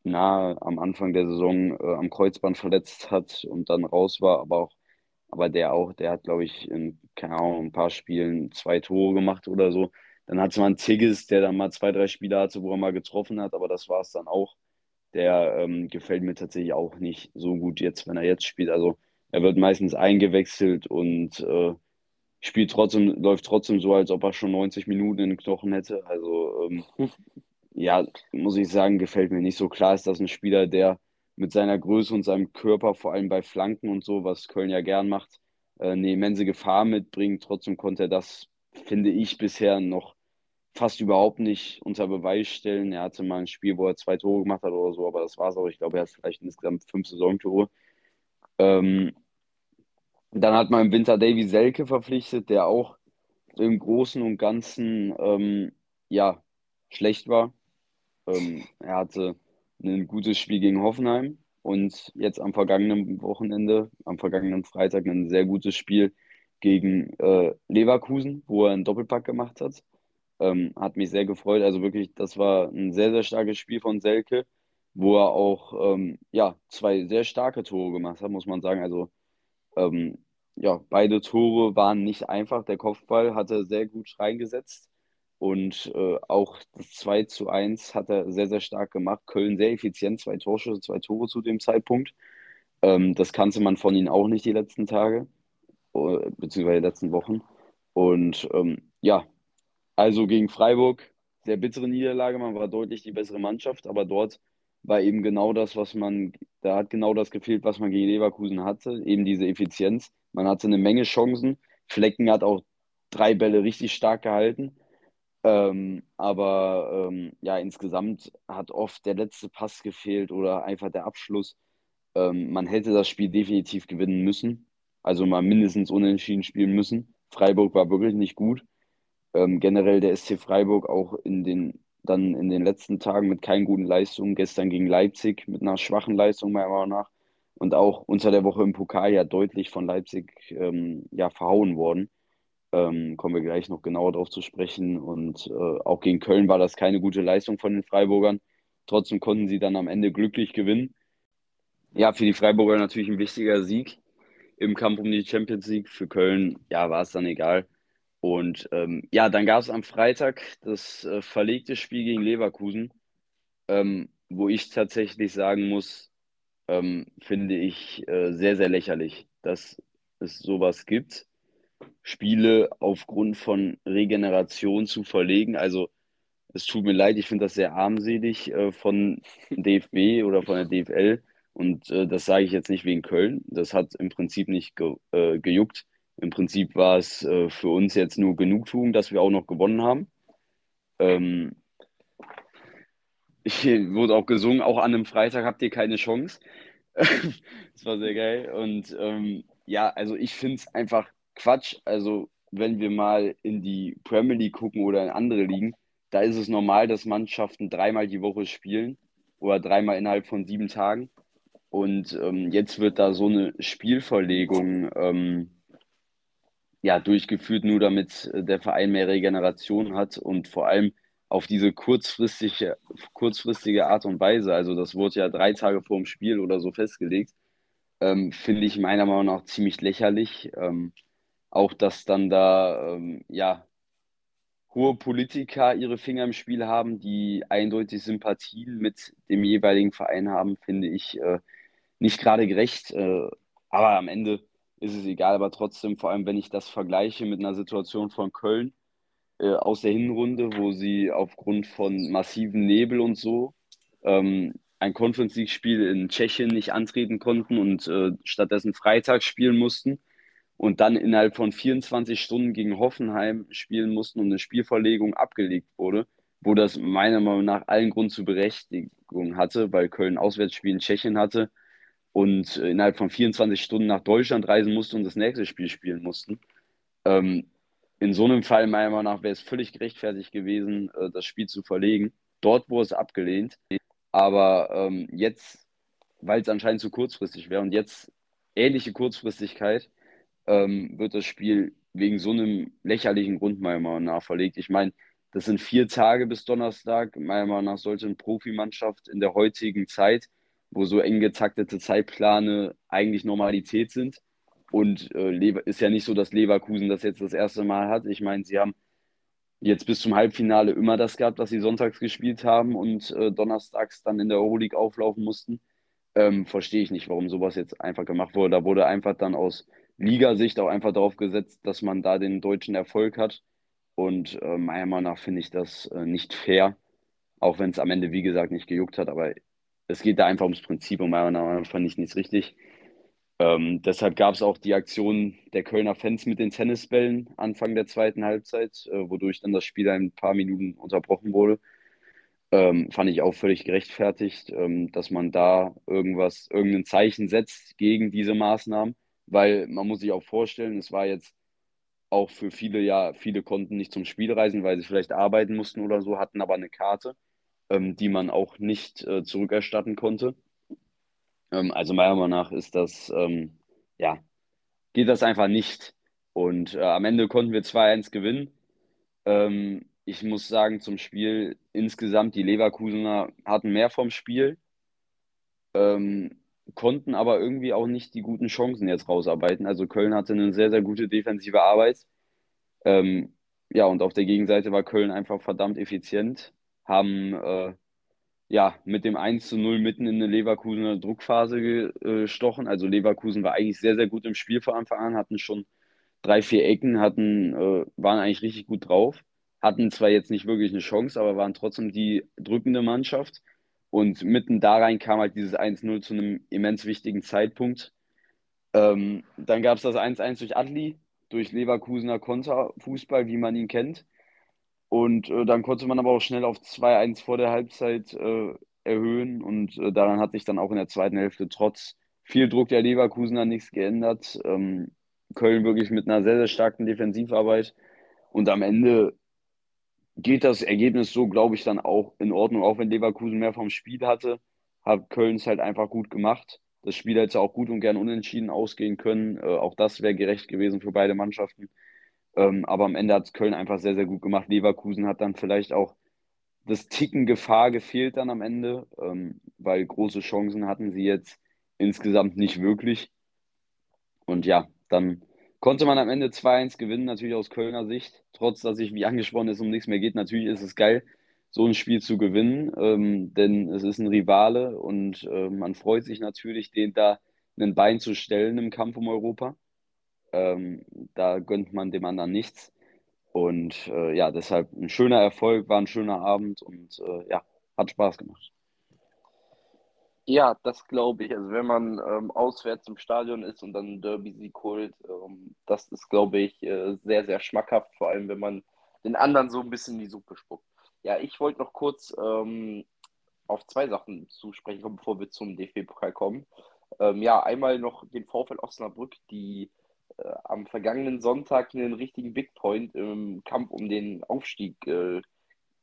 nahe am Anfang der Saison äh, am Kreuzband verletzt hat und dann raus war, aber auch, aber der auch, der hat, glaube ich, in, keine Ahnung, ein paar Spielen zwei Tore gemacht oder so. Dann hat es mal einen Tigges, der dann mal zwei, drei Spiele hatte, wo er mal getroffen hat, aber das war es dann auch. Der ähm, gefällt mir tatsächlich auch nicht so gut jetzt, wenn er jetzt spielt. Also er wird meistens eingewechselt und äh, spielt trotzdem, läuft trotzdem so, als ob er schon 90 Minuten in den Knochen hätte. Also ähm, ja, muss ich sagen, gefällt mir nicht so. Klar ist das ein Spieler, der mit seiner Größe und seinem Körper, vor allem bei Flanken und so, was Köln ja gern macht, äh, eine immense Gefahr mitbringt. Trotzdem konnte er das, finde ich, bisher noch fast überhaupt nicht unter Beweis stellen. Er hatte mal ein Spiel, wo er zwei Tore gemacht hat oder so, aber das war es auch. Ich glaube, er hat vielleicht insgesamt fünf Saisontore. Ähm, dann hat man im Winter Davy Selke verpflichtet, der auch im Großen und Ganzen ähm, ja, schlecht war. Ähm, er hatte ein gutes Spiel gegen Hoffenheim und jetzt am vergangenen Wochenende, am vergangenen Freitag, ein sehr gutes Spiel gegen äh, Leverkusen, wo er einen Doppelpack gemacht hat. Ähm, hat mich sehr gefreut. Also wirklich, das war ein sehr, sehr starkes Spiel von Selke, wo er auch ähm, ja, zwei sehr starke Tore gemacht hat, muss man sagen. Also ähm, ja, beide Tore waren nicht einfach. Der Kopfball hatte sehr gut reingesetzt. Und äh, auch das 2 zu 1 hat er sehr, sehr stark gemacht. Köln sehr effizient, zwei Torschüsse, zwei Tore zu dem Zeitpunkt. Ähm, das kannte man von ihnen auch nicht die letzten Tage, äh, beziehungsweise die letzten Wochen. Und ähm, ja, also gegen Freiburg, sehr bittere Niederlage. Man war deutlich die bessere Mannschaft, aber dort war eben genau das, was man, da hat genau das gefehlt, was man gegen Leverkusen hatte, eben diese Effizienz. Man hatte eine Menge Chancen. Flecken hat auch drei Bälle richtig stark gehalten. Ähm, aber ähm, ja, insgesamt hat oft der letzte Pass gefehlt oder einfach der Abschluss. Ähm, man hätte das Spiel definitiv gewinnen müssen. Also mal mindestens unentschieden spielen müssen. Freiburg war wirklich nicht gut. Ähm, generell der SC Freiburg auch in den, dann in den letzten Tagen mit keinen guten Leistungen. Gestern gegen Leipzig mit einer schwachen Leistung meiner Meinung nach. Und auch unter der Woche im Pokal ja deutlich von Leipzig ähm, ja, verhauen worden. Ähm, kommen wir gleich noch genauer darauf zu sprechen. Und äh, auch gegen Köln war das keine gute Leistung von den Freiburgern. Trotzdem konnten sie dann am Ende glücklich gewinnen. Ja, für die Freiburger natürlich ein wichtiger Sieg im Kampf um die Champions League. Für Köln, ja, war es dann egal. Und ähm, ja, dann gab es am Freitag das äh, verlegte Spiel gegen Leverkusen, ähm, wo ich tatsächlich sagen muss, ähm, finde ich äh, sehr, sehr lächerlich, dass es sowas gibt. Spiele aufgrund von Regeneration zu verlegen. Also es tut mir leid, ich finde das sehr armselig äh, von DFB oder von der DFL. Und äh, das sage ich jetzt nicht wegen Köln. Das hat im Prinzip nicht ge äh, gejuckt. Im Prinzip war es äh, für uns jetzt nur Genugtuung, dass wir auch noch gewonnen haben. Ähm, ich wurde auch gesungen, auch an einem Freitag habt ihr keine Chance. das war sehr geil. Und ähm, ja, also ich finde es einfach Quatsch. Also, wenn wir mal in die Premier League gucken oder in andere Ligen, da ist es normal, dass Mannschaften dreimal die Woche spielen oder dreimal innerhalb von sieben Tagen. Und ähm, jetzt wird da so eine Spielverlegung ähm, ja, durchgeführt, nur damit der Verein mehr Regeneration hat und vor allem auf diese kurzfristige, kurzfristige Art und Weise. Also das wurde ja drei Tage vor dem Spiel oder so festgelegt. Ähm, finde ich meiner Meinung nach ziemlich lächerlich. Ähm, auch, dass dann da, ähm, ja, hohe Politiker ihre Finger im Spiel haben, die eindeutig Sympathien mit dem jeweiligen Verein haben, finde ich äh, nicht gerade gerecht. Äh, aber am Ende ist es egal, aber trotzdem, vor allem wenn ich das vergleiche mit einer Situation von Köln äh, aus der Hinrunde, wo sie aufgrund von massiven Nebel und so ähm, ein Conference League-Spiel in Tschechien nicht antreten konnten und äh, stattdessen Freitag spielen mussten und dann innerhalb von 24 Stunden gegen Hoffenheim spielen mussten und eine Spielverlegung abgelegt wurde, wo das meiner Meinung nach allen Grund zur Berechtigung hatte, weil Köln Auswärtsspiel in Tschechien hatte und innerhalb von 24 Stunden nach Deutschland reisen musste und das nächste Spiel spielen mussten. Ähm, in so einem Fall meiner Meinung nach wäre es völlig gerechtfertigt gewesen, äh, das Spiel zu verlegen. Dort wurde es abgelehnt. Aber ähm, jetzt, weil es anscheinend zu kurzfristig wäre und jetzt ähnliche Kurzfristigkeit, ähm, wird das Spiel wegen so einem lächerlichen Grund meiner Meinung nach verlegt. Ich meine, das sind vier Tage bis Donnerstag. Meiner Meinung nach sollte eine Profimannschaft in der heutigen Zeit, wo so eng getaktete Zeitplane eigentlich Normalität sind, und äh, ist ja nicht so, dass Leverkusen das jetzt das erste Mal hat. Ich meine, sie haben jetzt bis zum Halbfinale immer das gehabt, dass sie sonntags gespielt haben und äh, donnerstags dann in der Euroleague auflaufen mussten. Ähm, Verstehe ich nicht, warum sowas jetzt einfach gemacht wurde. Da wurde einfach dann aus Ligasicht auch einfach darauf gesetzt, dass man da den deutschen Erfolg hat. Und äh, meiner Meinung nach finde ich das äh, nicht fair, auch wenn es am Ende, wie gesagt, nicht gejuckt hat. Aber es geht da einfach ums Prinzip und meiner Meinung nach fand ich nichts richtig. Ähm, deshalb gab es auch die Aktion der Kölner Fans mit den Tennisbällen Anfang der zweiten Halbzeit, äh, wodurch dann das Spiel ein paar Minuten unterbrochen wurde. Ähm, fand ich auch völlig gerechtfertigt, ähm, dass man da irgendwas, irgendein Zeichen setzt gegen diese Maßnahmen, weil man muss sich auch vorstellen, es war jetzt auch für viele, ja, viele konnten nicht zum Spiel reisen, weil sie vielleicht arbeiten mussten oder so, hatten aber eine Karte, ähm, die man auch nicht äh, zurückerstatten konnte. Ähm, also meiner Meinung nach ist das, ähm, ja, geht das einfach nicht. Und äh, am Ende konnten wir 2-1 gewinnen. Ähm, ich muss sagen, zum Spiel insgesamt, die Leverkusener hatten mehr vom Spiel, ähm, konnten aber irgendwie auch nicht die guten Chancen jetzt rausarbeiten. Also Köln hatte eine sehr, sehr gute defensive Arbeit. Ähm, ja, und auf der Gegenseite war Köln einfach verdammt effizient, haben äh, ja, mit dem 1 zu 0 mitten in eine Leverkusener Druckphase gestochen. Also Leverkusen war eigentlich sehr, sehr gut im Spiel von Anfang an, hatten schon drei, vier Ecken, hatten, äh, waren eigentlich richtig gut drauf, hatten zwar jetzt nicht wirklich eine Chance, aber waren trotzdem die drückende Mannschaft. Und mitten da rein kam halt dieses 1-0 zu einem immens wichtigen Zeitpunkt. Ähm, dann gab es das 1-1 durch Adli, durch Leverkusener Konterfußball, wie man ihn kennt. Und äh, dann konnte man aber auch schnell auf 2-1 vor der Halbzeit äh, erhöhen. Und äh, daran hat sich dann auch in der zweiten Hälfte trotz viel Druck der Leverkusener nichts geändert. Ähm, Köln wirklich mit einer sehr, sehr starken Defensivarbeit. Und am Ende geht das Ergebnis so, glaube ich, dann auch in Ordnung. Auch wenn Leverkusen mehr vom Spiel hatte, hat Köln es halt einfach gut gemacht. Das Spiel hätte auch gut und gern unentschieden ausgehen können. Äh, auch das wäre gerecht gewesen für beide Mannschaften. Ähm, aber am Ende hat es Köln einfach sehr, sehr gut gemacht. Leverkusen hat dann vielleicht auch das Ticken Gefahr gefehlt dann am Ende, ähm, weil große Chancen hatten sie jetzt insgesamt nicht wirklich. Und ja, dann konnte man am Ende 2-1 gewinnen, natürlich aus Kölner Sicht. Trotz, dass ich, wie angesprochen ist, um nichts mehr geht. Natürlich ist es geil, so ein Spiel zu gewinnen, ähm, denn es ist ein Rivale und äh, man freut sich natürlich, den da ein Bein zu stellen im Kampf um Europa. Ähm, da gönnt man dem anderen nichts. Und äh, ja, deshalb ein schöner Erfolg, war ein schöner Abend und äh, ja, hat Spaß gemacht.
Ja, das glaube ich. Also wenn man ähm, auswärts im Stadion ist und dann Derby-Sieg holt, ähm, das ist, glaube ich, äh, sehr, sehr schmackhaft, vor allem wenn man den anderen so ein bisschen in die Suppe spuckt. Ja, ich wollte noch kurz ähm, auf zwei Sachen zu sprechen kommen, bevor wir zum DFB-Pokal kommen. Ähm, ja, einmal noch den VfL Osnabrück, die äh, am vergangenen Sonntag einen richtigen Big Point im Kampf um den Aufstieg äh,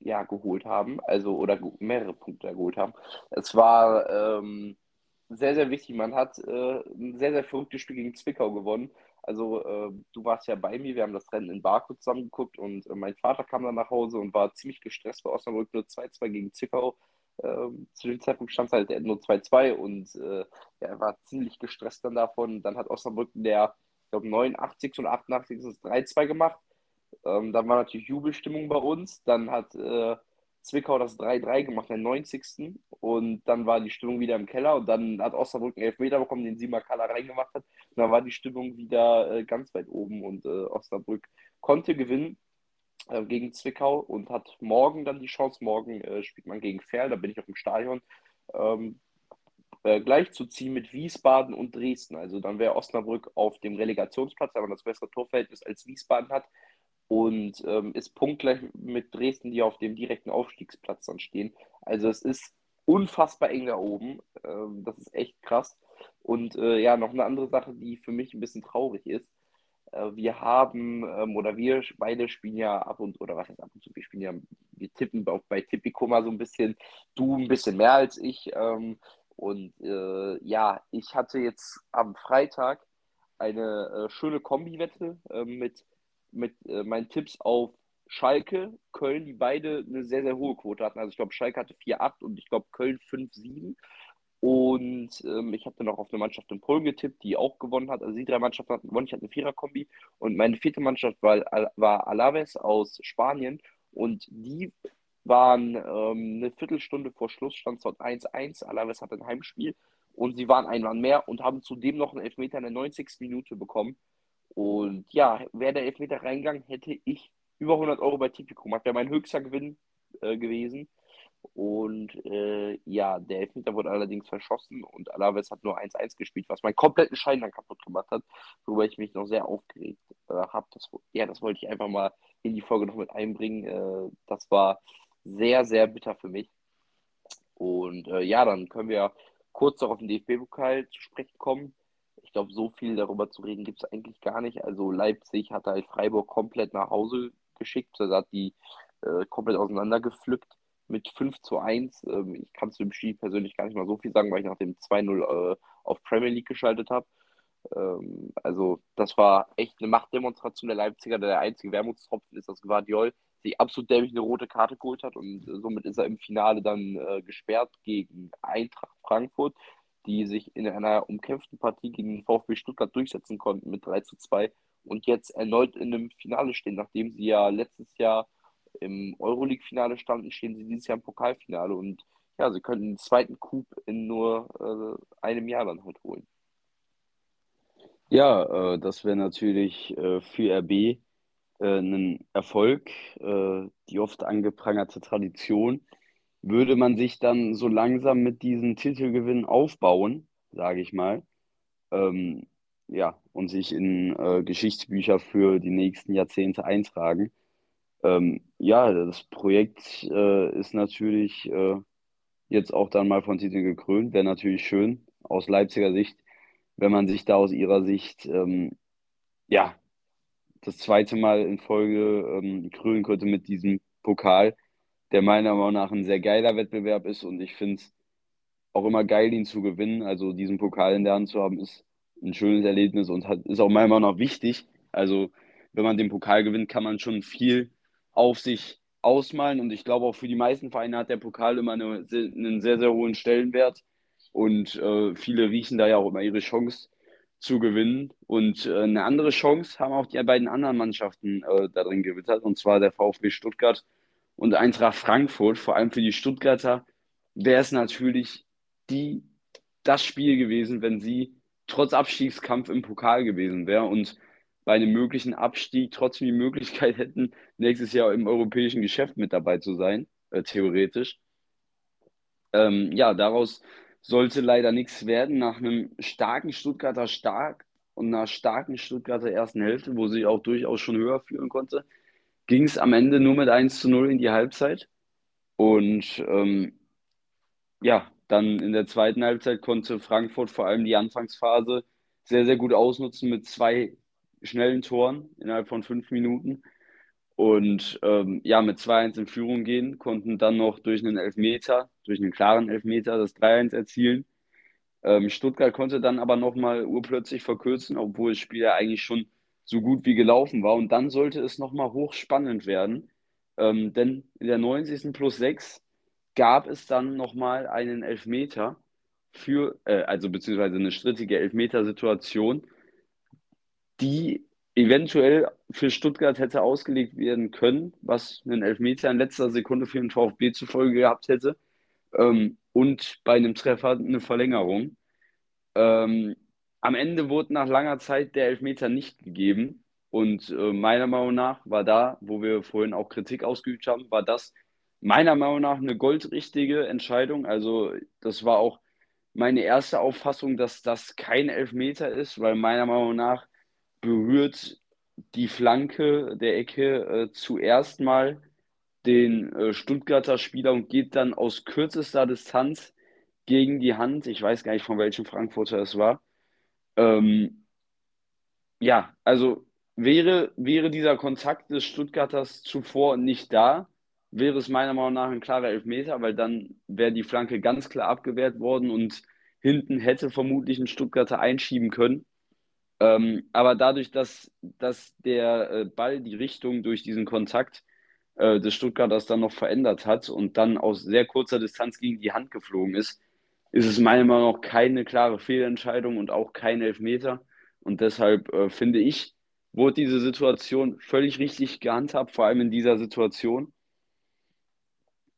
ja, geholt haben, also oder mehrere Punkte geholt haben. Es war ähm, sehr, sehr wichtig. Man hat äh, ein sehr, sehr verrücktes Spiel gegen Zwickau gewonnen. Also äh, du warst ja bei mir, wir haben das Rennen in Baku zusammen geguckt und äh, mein Vater kam dann nach Hause und war ziemlich gestresst bei Osnabrück nur 2-2 gegen Zwickau. Ähm, zu dem Zeitpunkt stand es halt nur 2-2 und äh, er war ziemlich gestresst dann davon. Dann hat Osnabrück in der glaube 89 und 88 ist es 3-2 gemacht. Ähm, dann war natürlich Jubelstimmung bei uns. Dann hat äh, Zwickau das 3-3 gemacht, den 90. Und dann war die Stimmung wieder im Keller. Und dann hat Osnabrück einen Elfmeter bekommen, den Sima Kala reingemacht hat. Und dann war die Stimmung wieder äh, ganz weit oben. Und äh, Osnabrück konnte gewinnen äh, gegen Zwickau und hat morgen dann die Chance. Morgen äh, spielt man gegen Ferl, da bin ich auf dem Stadion. Ähm, äh, gleichzuziehen mit Wiesbaden und Dresden. Also dann wäre Osnabrück auf dem Relegationsplatz, aber das bessere Torverhältnis als Wiesbaden hat und ähm, ist punktgleich mit Dresden, die auf dem direkten Aufstiegsplatz dann stehen. Also es ist unfassbar eng da oben. Ähm, das ist echt krass. Und äh, ja, noch eine andere Sache, die für mich ein bisschen traurig ist. Äh, wir haben, ähm, oder wir beide spielen ja ab und, oder was heißt ab und zu, wir spielen ja, wir tippen auch bei Tipico mal so ein bisschen, du ein bisschen mehr als ich. Ähm, und äh, ja, ich hatte jetzt am Freitag eine äh, schöne Kombi-Wette äh, mit, mit äh, meinen Tipps auf Schalke, Köln, die beide eine sehr, sehr hohe Quote hatten. Also ich glaube, Schalke hatte 4-8 und ich glaube, Köln 5-7. Und ähm, ich habe dann auch auf eine Mannschaft in Polen getippt, die auch gewonnen hat. Also die drei Mannschaften hatten gewonnen. Ich hatte eine Vierer-Kombi. Und meine vierte Mannschaft war, war Alaves aus Spanien. Und die waren ähm, eine Viertelstunde vor Schluss, stand es dort 1-1. Alaves hat ein Heimspiel. Und sie waren ein Mann mehr und haben zudem noch einen Elfmeter in der 90. Minute bekommen. Und ja, wäre der Elfmeter reingegangen, hätte ich über 100 Euro bei Tipico gemacht. Wäre mein höchster Gewinn äh, gewesen. Und äh, ja, der Elfmeter wurde allerdings verschossen und Alaves hat nur 1-1 gespielt, was meinen kompletten Schein dann kaputt gemacht hat, worüber ich mich noch sehr aufgeregt äh, habe. Ja, das wollte ich einfach mal in die Folge noch mit einbringen. Äh, das war sehr, sehr bitter für mich. Und äh, ja, dann können wir kurz noch auf den DFB-Pokal zu sprechen kommen. Ich glaube, so viel darüber zu reden gibt es eigentlich gar nicht. Also Leipzig hat halt Freiburg komplett nach Hause geschickt, also hat die äh, komplett auseinandergepflückt mit 5 zu 1. Ähm, ich kann zu dem Spiel persönlich gar nicht mal so viel sagen, weil ich nach dem 2-0 äh, auf Premier League geschaltet habe. Ähm, also das war echt eine Machtdemonstration der Leipziger. Der einzige Wermutstropfen ist, dass Guardiol sich absolut dämlich eine rote Karte geholt hat und äh, somit ist er im Finale dann äh, gesperrt gegen Eintracht Frankfurt, die sich in einer umkämpften Partie gegen VfB Stuttgart durchsetzen konnten mit 3 zu 2 und jetzt erneut in einem Finale stehen, nachdem sie ja letztes Jahr im Euroleague-Finale standen, stehen sie dieses Jahr im Pokalfinale und ja, sie könnten den zweiten Coup in nur äh, einem Jahr dann halt holen.
Ja, äh, das wäre natürlich äh, für RB äh, ein Erfolg, äh, die oft angeprangerte Tradition. Würde man sich dann so langsam mit diesen Titelgewinnen aufbauen, sage ich mal, ähm, ja, und sich in äh, Geschichtsbücher für die nächsten Jahrzehnte eintragen, ähm, ja, das Projekt äh, ist natürlich äh, jetzt auch dann mal von Titel gekrönt. Wäre natürlich schön aus Leipziger Sicht, wenn man sich da aus ihrer Sicht ähm, ja das zweite Mal in Folge ähm, krönen könnte mit diesem Pokal, der meiner Meinung nach ein sehr geiler Wettbewerb ist und ich finde es auch immer geil, ihn zu gewinnen. Also diesen Pokal in der Hand zu haben, ist ein schönes Erlebnis und hat, ist auch meiner Meinung nach wichtig. Also wenn man den Pokal gewinnt, kann man schon viel auf sich ausmalen. Und ich glaube, auch für die meisten Vereine hat der Pokal immer eine, einen sehr, sehr hohen Stellenwert. Und äh, viele riechen da ja auch immer ihre Chance zu gewinnen. Und äh, eine andere Chance haben auch die beiden anderen Mannschaften äh, darin gewittert, und zwar der VfB Stuttgart und Eintracht Frankfurt. Vor allem für die Stuttgarter wäre es natürlich die, das Spiel gewesen, wenn sie trotz Abstiegskampf im Pokal gewesen wäre. Und bei einem möglichen Abstieg trotzdem die Möglichkeit hätten, nächstes Jahr im europäischen Geschäft mit dabei zu sein, äh, theoretisch. Ähm, ja, daraus sollte leider nichts werden. Nach einem starken Stuttgarter Stark und einer starken Stuttgarter ersten Hälfte, wo sie auch durchaus schon höher führen konnte, ging es am Ende nur mit 1 zu 0 in die Halbzeit. Und ähm, ja, dann in der zweiten Halbzeit konnte Frankfurt vor allem die Anfangsphase sehr, sehr gut ausnutzen mit zwei schnellen Toren innerhalb von fünf Minuten. Und ähm, ja, mit 2-1 in Führung gehen, konnten dann noch durch einen Elfmeter, durch einen klaren Elfmeter das 3-1 erzielen. Ähm, Stuttgart konnte dann aber nochmal urplötzlich verkürzen, obwohl das Spiel ja eigentlich schon so gut wie gelaufen war. Und dann sollte es nochmal hochspannend werden, ähm, denn in der 90. plus 6 gab es dann nochmal einen Elfmeter für, äh, also beziehungsweise eine strittige Elfmetersituation die eventuell für Stuttgart hätte ausgelegt werden können, was einen Elfmeter in letzter Sekunde für den VfB zufolge gehabt hätte. Ähm, und bei einem Treffer eine Verlängerung. Ähm, am Ende wurde nach langer Zeit der Elfmeter nicht gegeben. Und äh, meiner Meinung nach war da, wo wir vorhin auch Kritik ausgeübt haben, war das meiner Meinung nach eine goldrichtige Entscheidung. Also das war auch meine erste Auffassung, dass das kein Elfmeter ist, weil meiner Meinung nach berührt die Flanke der Ecke äh, zuerst mal den äh, Stuttgarter Spieler und geht dann aus kürzester Distanz gegen die Hand. Ich weiß gar nicht, von welchem Frankfurter es war. Ähm, ja, also wäre, wäre dieser Kontakt des Stuttgarters zuvor nicht da, wäre es meiner Meinung nach ein klarer Elfmeter, weil dann wäre die Flanke ganz klar abgewehrt worden und hinten hätte vermutlich ein Stuttgarter einschieben können. Ähm, aber dadurch, dass, dass der äh, Ball die Richtung durch diesen Kontakt äh, des Stuttgarters dann noch verändert hat und dann aus sehr kurzer Distanz gegen die Hand geflogen ist, ist es meiner Meinung nach keine klare Fehlentscheidung und auch kein Elfmeter. Und deshalb äh, finde ich, wurde diese Situation völlig richtig gehandhabt, vor allem in dieser Situation,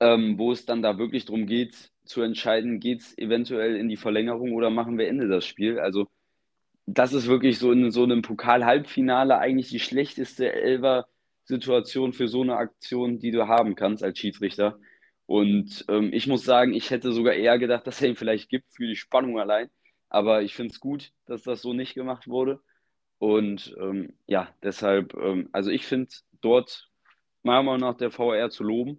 ähm, wo es dann da wirklich darum geht, zu entscheiden, geht es eventuell in die Verlängerung oder machen wir Ende das Spiel. Also das ist wirklich so in so einem Pokal-Halbfinale eigentlich die schlechteste Elfer-Situation für so eine Aktion, die du haben kannst als Schiedsrichter. Und ähm, ich muss sagen, ich hätte sogar eher gedacht, dass er ihn vielleicht gibt für die Spannung allein. Aber ich finde es gut, dass das so nicht gemacht wurde. Und ähm, ja, deshalb, ähm, also ich finde dort meiner Meinung nach der VR zu loben.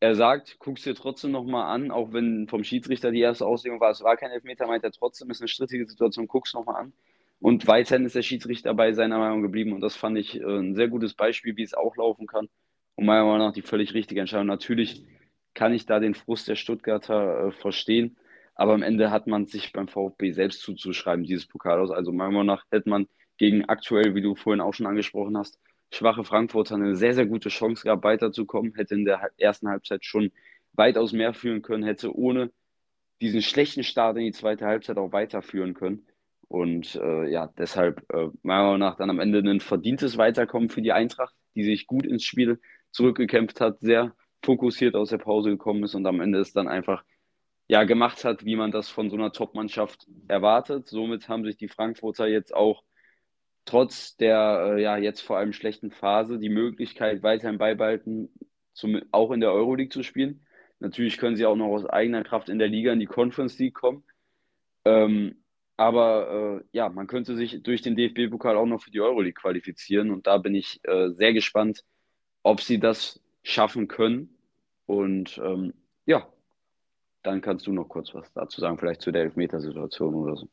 Er sagt, guck's dir trotzdem nochmal an, auch wenn vom Schiedsrichter die erste Auslegung war, es war kein Elfmeter, meint er trotzdem, ist eine strittige Situation, guck's nochmal an. Und weiterhin ist der Schiedsrichter bei seiner Meinung geblieben und das fand ich äh, ein sehr gutes Beispiel, wie es auch laufen kann. Und meiner Meinung nach die völlig richtige Entscheidung. Natürlich kann ich da den Frust der Stuttgarter äh, verstehen. Aber am Ende hat man sich beim VfB selbst zuzuschreiben, dieses Pokal aus. Also meiner Meinung nach hätte man gegen aktuell, wie du vorhin auch schon angesprochen hast, schwache Frankfurter eine sehr, sehr gute Chance gehabt, weiterzukommen. Hätte in der ersten Halbzeit schon weitaus mehr führen können, hätte ohne diesen schlechten Start in die zweite Halbzeit auch weiterführen können. Und äh, ja, deshalb äh, meiner Meinung nach dann am Ende ein verdientes Weiterkommen für die Eintracht, die sich gut ins Spiel zurückgekämpft hat, sehr fokussiert aus der Pause gekommen ist und am Ende es dann einfach ja, gemacht hat, wie man das von so einer Top-Mannschaft erwartet. Somit haben sich die Frankfurter jetzt auch trotz der äh, ja jetzt vor allem schlechten Phase die Möglichkeit weiterhin beibehalten, zum, auch in der Euroleague zu spielen. Natürlich können sie auch noch aus eigener Kraft in der Liga in die Conference League kommen. Ähm, aber äh, ja, man könnte sich durch den DFB-Pokal auch noch für die Euroleague qualifizieren und da bin ich äh, sehr gespannt, ob sie das schaffen können. Und ähm, ja, dann kannst du noch kurz was dazu sagen, vielleicht zu der Elfmetersituation oder so.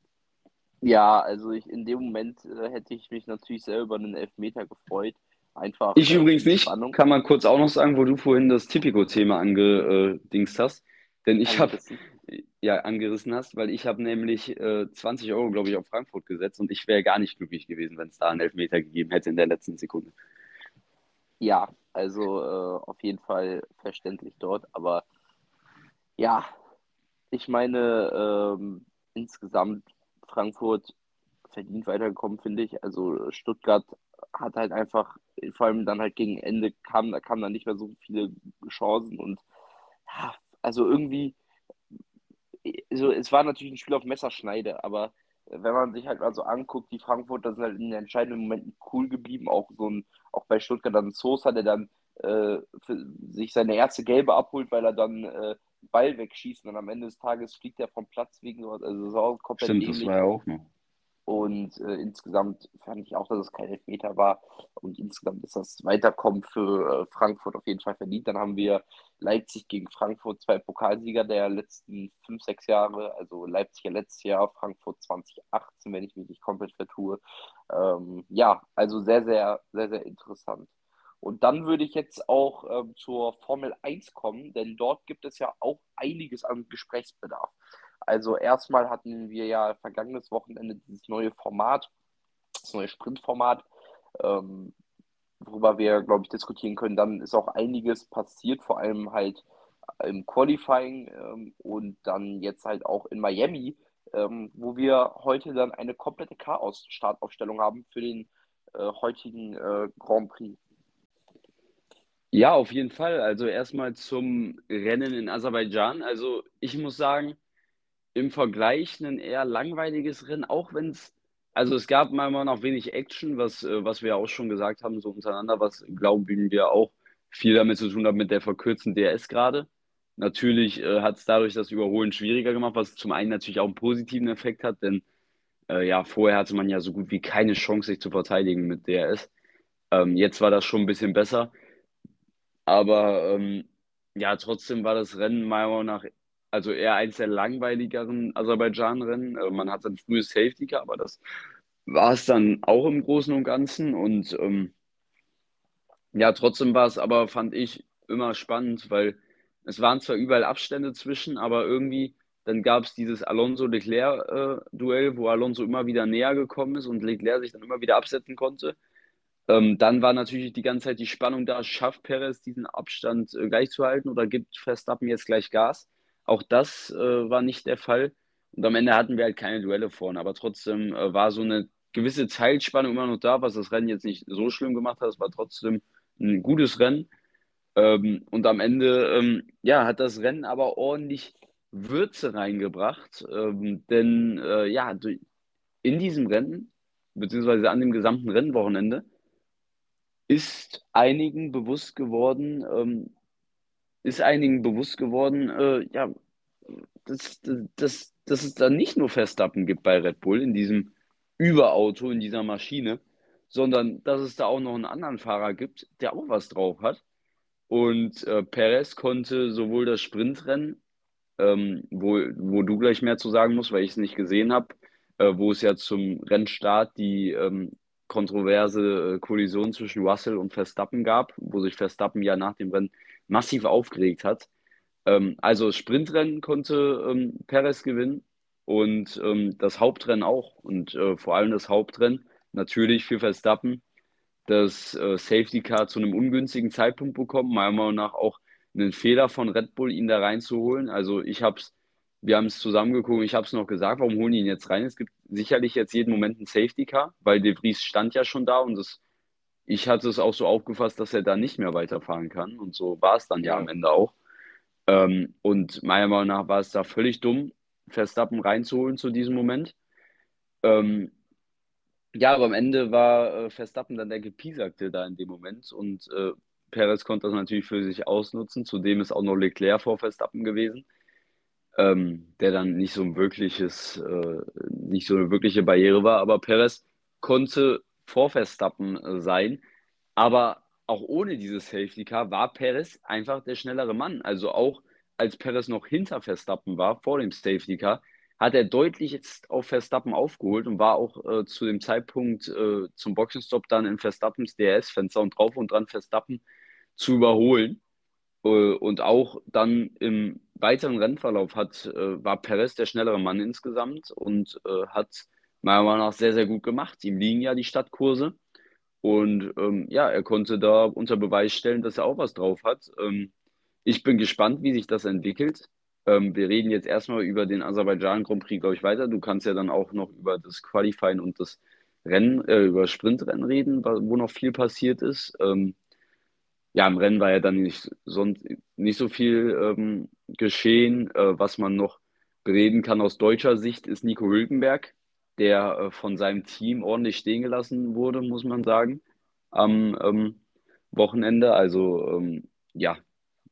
Ja, also ich, in dem Moment äh, hätte ich mich natürlich sehr über einen Elfmeter gefreut. Einfach.
Ich äh, übrigens nicht. Spannung. Kann man kurz auch noch sagen, wo du vorhin das Tipico-Thema angedingst hast. Denn ich habe ja angerissen hast, weil ich habe nämlich äh, 20 Euro, glaube ich, auf Frankfurt gesetzt und ich wäre gar nicht glücklich gewesen, wenn es da einen Elfmeter gegeben hätte in der letzten Sekunde.
Ja, also äh, auf jeden Fall verständlich dort. Aber ja, ich meine, ähm, insgesamt Frankfurt verdient weitergekommen, finde ich. Also Stuttgart hat halt einfach, vor allem dann halt gegen Ende kam, da kamen dann nicht mehr so viele Chancen und ja, also irgendwie, also es war natürlich ein Spiel auf Messerschneide, aber wenn man sich halt mal so anguckt, die Frankfurter sind halt in den entscheidenden Momenten cool geblieben, auch so ein, auch bei Stuttgart dann Sosa, der dann äh, sich seine erste Gelbe abholt, weil er dann äh, Ball wegschießt und am Ende des Tages fliegt er vom Platz wegen sowas. Also das war auch komplett
Stimmt, ähnlich. das war ja auch noch.
Und äh, insgesamt fand ich auch, dass es kein Elfmeter war. Und insgesamt ist das Weiterkommen für äh, Frankfurt auf jeden Fall verdient. Dann haben wir Leipzig gegen Frankfurt, zwei Pokalsieger der letzten fünf, sechs Jahre. Also Leipzig ja letztes Jahr, Frankfurt 2018, wenn ich mich nicht komplett vertue. Ähm, ja, also sehr, sehr, sehr, sehr interessant. Und dann würde ich jetzt auch ähm, zur Formel 1 kommen, denn dort gibt es ja auch einiges an Gesprächsbedarf. Also erstmal hatten wir ja vergangenes Wochenende dieses neue Format, das neue Sprintformat, ähm, worüber wir, glaube ich, diskutieren können. Dann ist auch einiges passiert, vor allem halt im Qualifying ähm, und dann jetzt halt auch in Miami, ähm, wo wir heute dann eine komplette Chaos-Startaufstellung haben für den äh, heutigen äh, Grand Prix.
Ja, auf jeden Fall. Also erstmal zum Rennen in Aserbaidschan. Also ich muss sagen, im Vergleich ein eher langweiliges Rennen, auch wenn es, also es gab manchmal noch wenig Action, was, äh, was wir auch schon gesagt haben, so untereinander, was glauben wir auch viel damit zu tun hat mit der verkürzten DRS gerade. Natürlich äh, hat es dadurch das Überholen schwieriger gemacht, was zum einen natürlich auch einen positiven Effekt hat, denn äh, ja, vorher hatte man ja so gut wie keine Chance, sich zu verteidigen mit DRS. Ähm, jetzt war das schon ein bisschen besser. Aber ähm, ja, trotzdem war das Rennen meiner Meinung nach also eher eins der langweiligeren Aserbaidschan-Rennen. Äh, man hat ein frühes Safety Car, aber das war es dann auch im Großen und Ganzen. Und ähm, ja, trotzdem war es aber, fand ich, immer spannend, weil es waren zwar überall Abstände zwischen, aber irgendwie dann gab es dieses Alonso-Leclerc-Duell, äh, wo Alonso immer wieder näher gekommen ist und Leclerc sich dann immer wieder absetzen konnte. Ähm, dann war natürlich die ganze Zeit die Spannung da, schafft Perez diesen Abstand äh, gleich oder gibt Verstappen jetzt gleich Gas? Auch das äh, war nicht der Fall. Und am Ende hatten wir halt keine Duelle vorne, aber trotzdem äh, war so eine gewisse Zeitspannung immer noch da, was das Rennen jetzt nicht so schlimm gemacht hat. Es war trotzdem ein gutes Rennen. Ähm, und am Ende, ähm, ja, hat das Rennen aber ordentlich Würze reingebracht. Ähm, denn äh, ja, in diesem Rennen, beziehungsweise an dem gesamten Rennwochenende, ist einigen bewusst geworden, ähm, ist einigen bewusst geworden, äh, ja, dass, dass, dass es da nicht nur Verstappen gibt bei Red Bull in diesem Überauto, in dieser Maschine, sondern dass es da auch noch einen anderen Fahrer gibt, der auch was drauf hat. Und äh, Perez konnte sowohl das Sprintrennen, ähm, wo, wo du gleich mehr zu sagen musst, weil ich es nicht gesehen habe, äh, wo es ja zum Rennstart die ähm, kontroverse äh, Kollision zwischen Russell und Verstappen gab, wo sich Verstappen ja nach dem Rennen massiv aufgeregt hat. Ähm, also Sprintrennen konnte ähm, Perez gewinnen und ähm, das Hauptrennen auch. Und äh, vor allem das Hauptrennen natürlich für Verstappen das äh, Safety Car zu einem ungünstigen Zeitpunkt bekommen, meiner Meinung nach auch einen Fehler von Red Bull, ihn da reinzuholen. Also ich habe es, wir haben es zusammengeguckt, ich habe es noch gesagt, warum holen die ihn jetzt rein? Es gibt sicherlich jetzt jeden Moment ein Safety Car, weil De Vries stand ja schon da und das, ich hatte es auch so aufgefasst, dass er da nicht mehr weiterfahren kann und so war es dann ja, am Ende auch. Ähm, und meiner Meinung nach war es da völlig dumm, Verstappen reinzuholen zu diesem Moment. Ähm, ja, aber am Ende war äh, Verstappen dann der Gepiesagte da in dem Moment und äh, Perez konnte das natürlich für sich ausnutzen. Zudem ist auch noch Leclerc vor Verstappen gewesen, ähm, der dann nicht so ein wirkliches, äh, nicht so eine wirkliche Barriere war. Aber Perez konnte vor Verstappen äh, sein, aber auch ohne dieses Safety Car war Perez einfach der schnellere Mann. Also auch als Perez noch hinter Verstappen war, vor dem Safety Car, hat er deutlich jetzt auf Verstappen aufgeholt und war auch äh, zu dem Zeitpunkt äh, zum Boxenstopp dann in Verstappens DRS-Fenster und drauf und dran Verstappen zu überholen. Äh, und auch dann im weiteren Rennverlauf hat, äh, war Perez der schnellere Mann insgesamt und äh, hat meiner Meinung nach sehr, sehr gut gemacht. Ihm liegen ja die Stadtkurse. Und ähm, ja, er konnte da unter Beweis stellen, dass er auch was drauf hat. Ähm, ich bin gespannt, wie sich das entwickelt. Ähm, wir reden jetzt erstmal über den Aserbaidschan Grand Prix, glaube ich, weiter. Du kannst ja dann auch noch über das Qualifying und das Rennen, äh, über Sprintrennen reden, wo noch viel passiert ist. Ähm, ja, im Rennen war ja dann nicht, sonst, nicht so viel ähm, geschehen. Äh, was man noch bereden kann aus deutscher Sicht, ist Nico Hülkenberg, der äh, von seinem Team ordentlich stehen gelassen wurde, muss man sagen, am ähm, Wochenende. Also ähm, ja,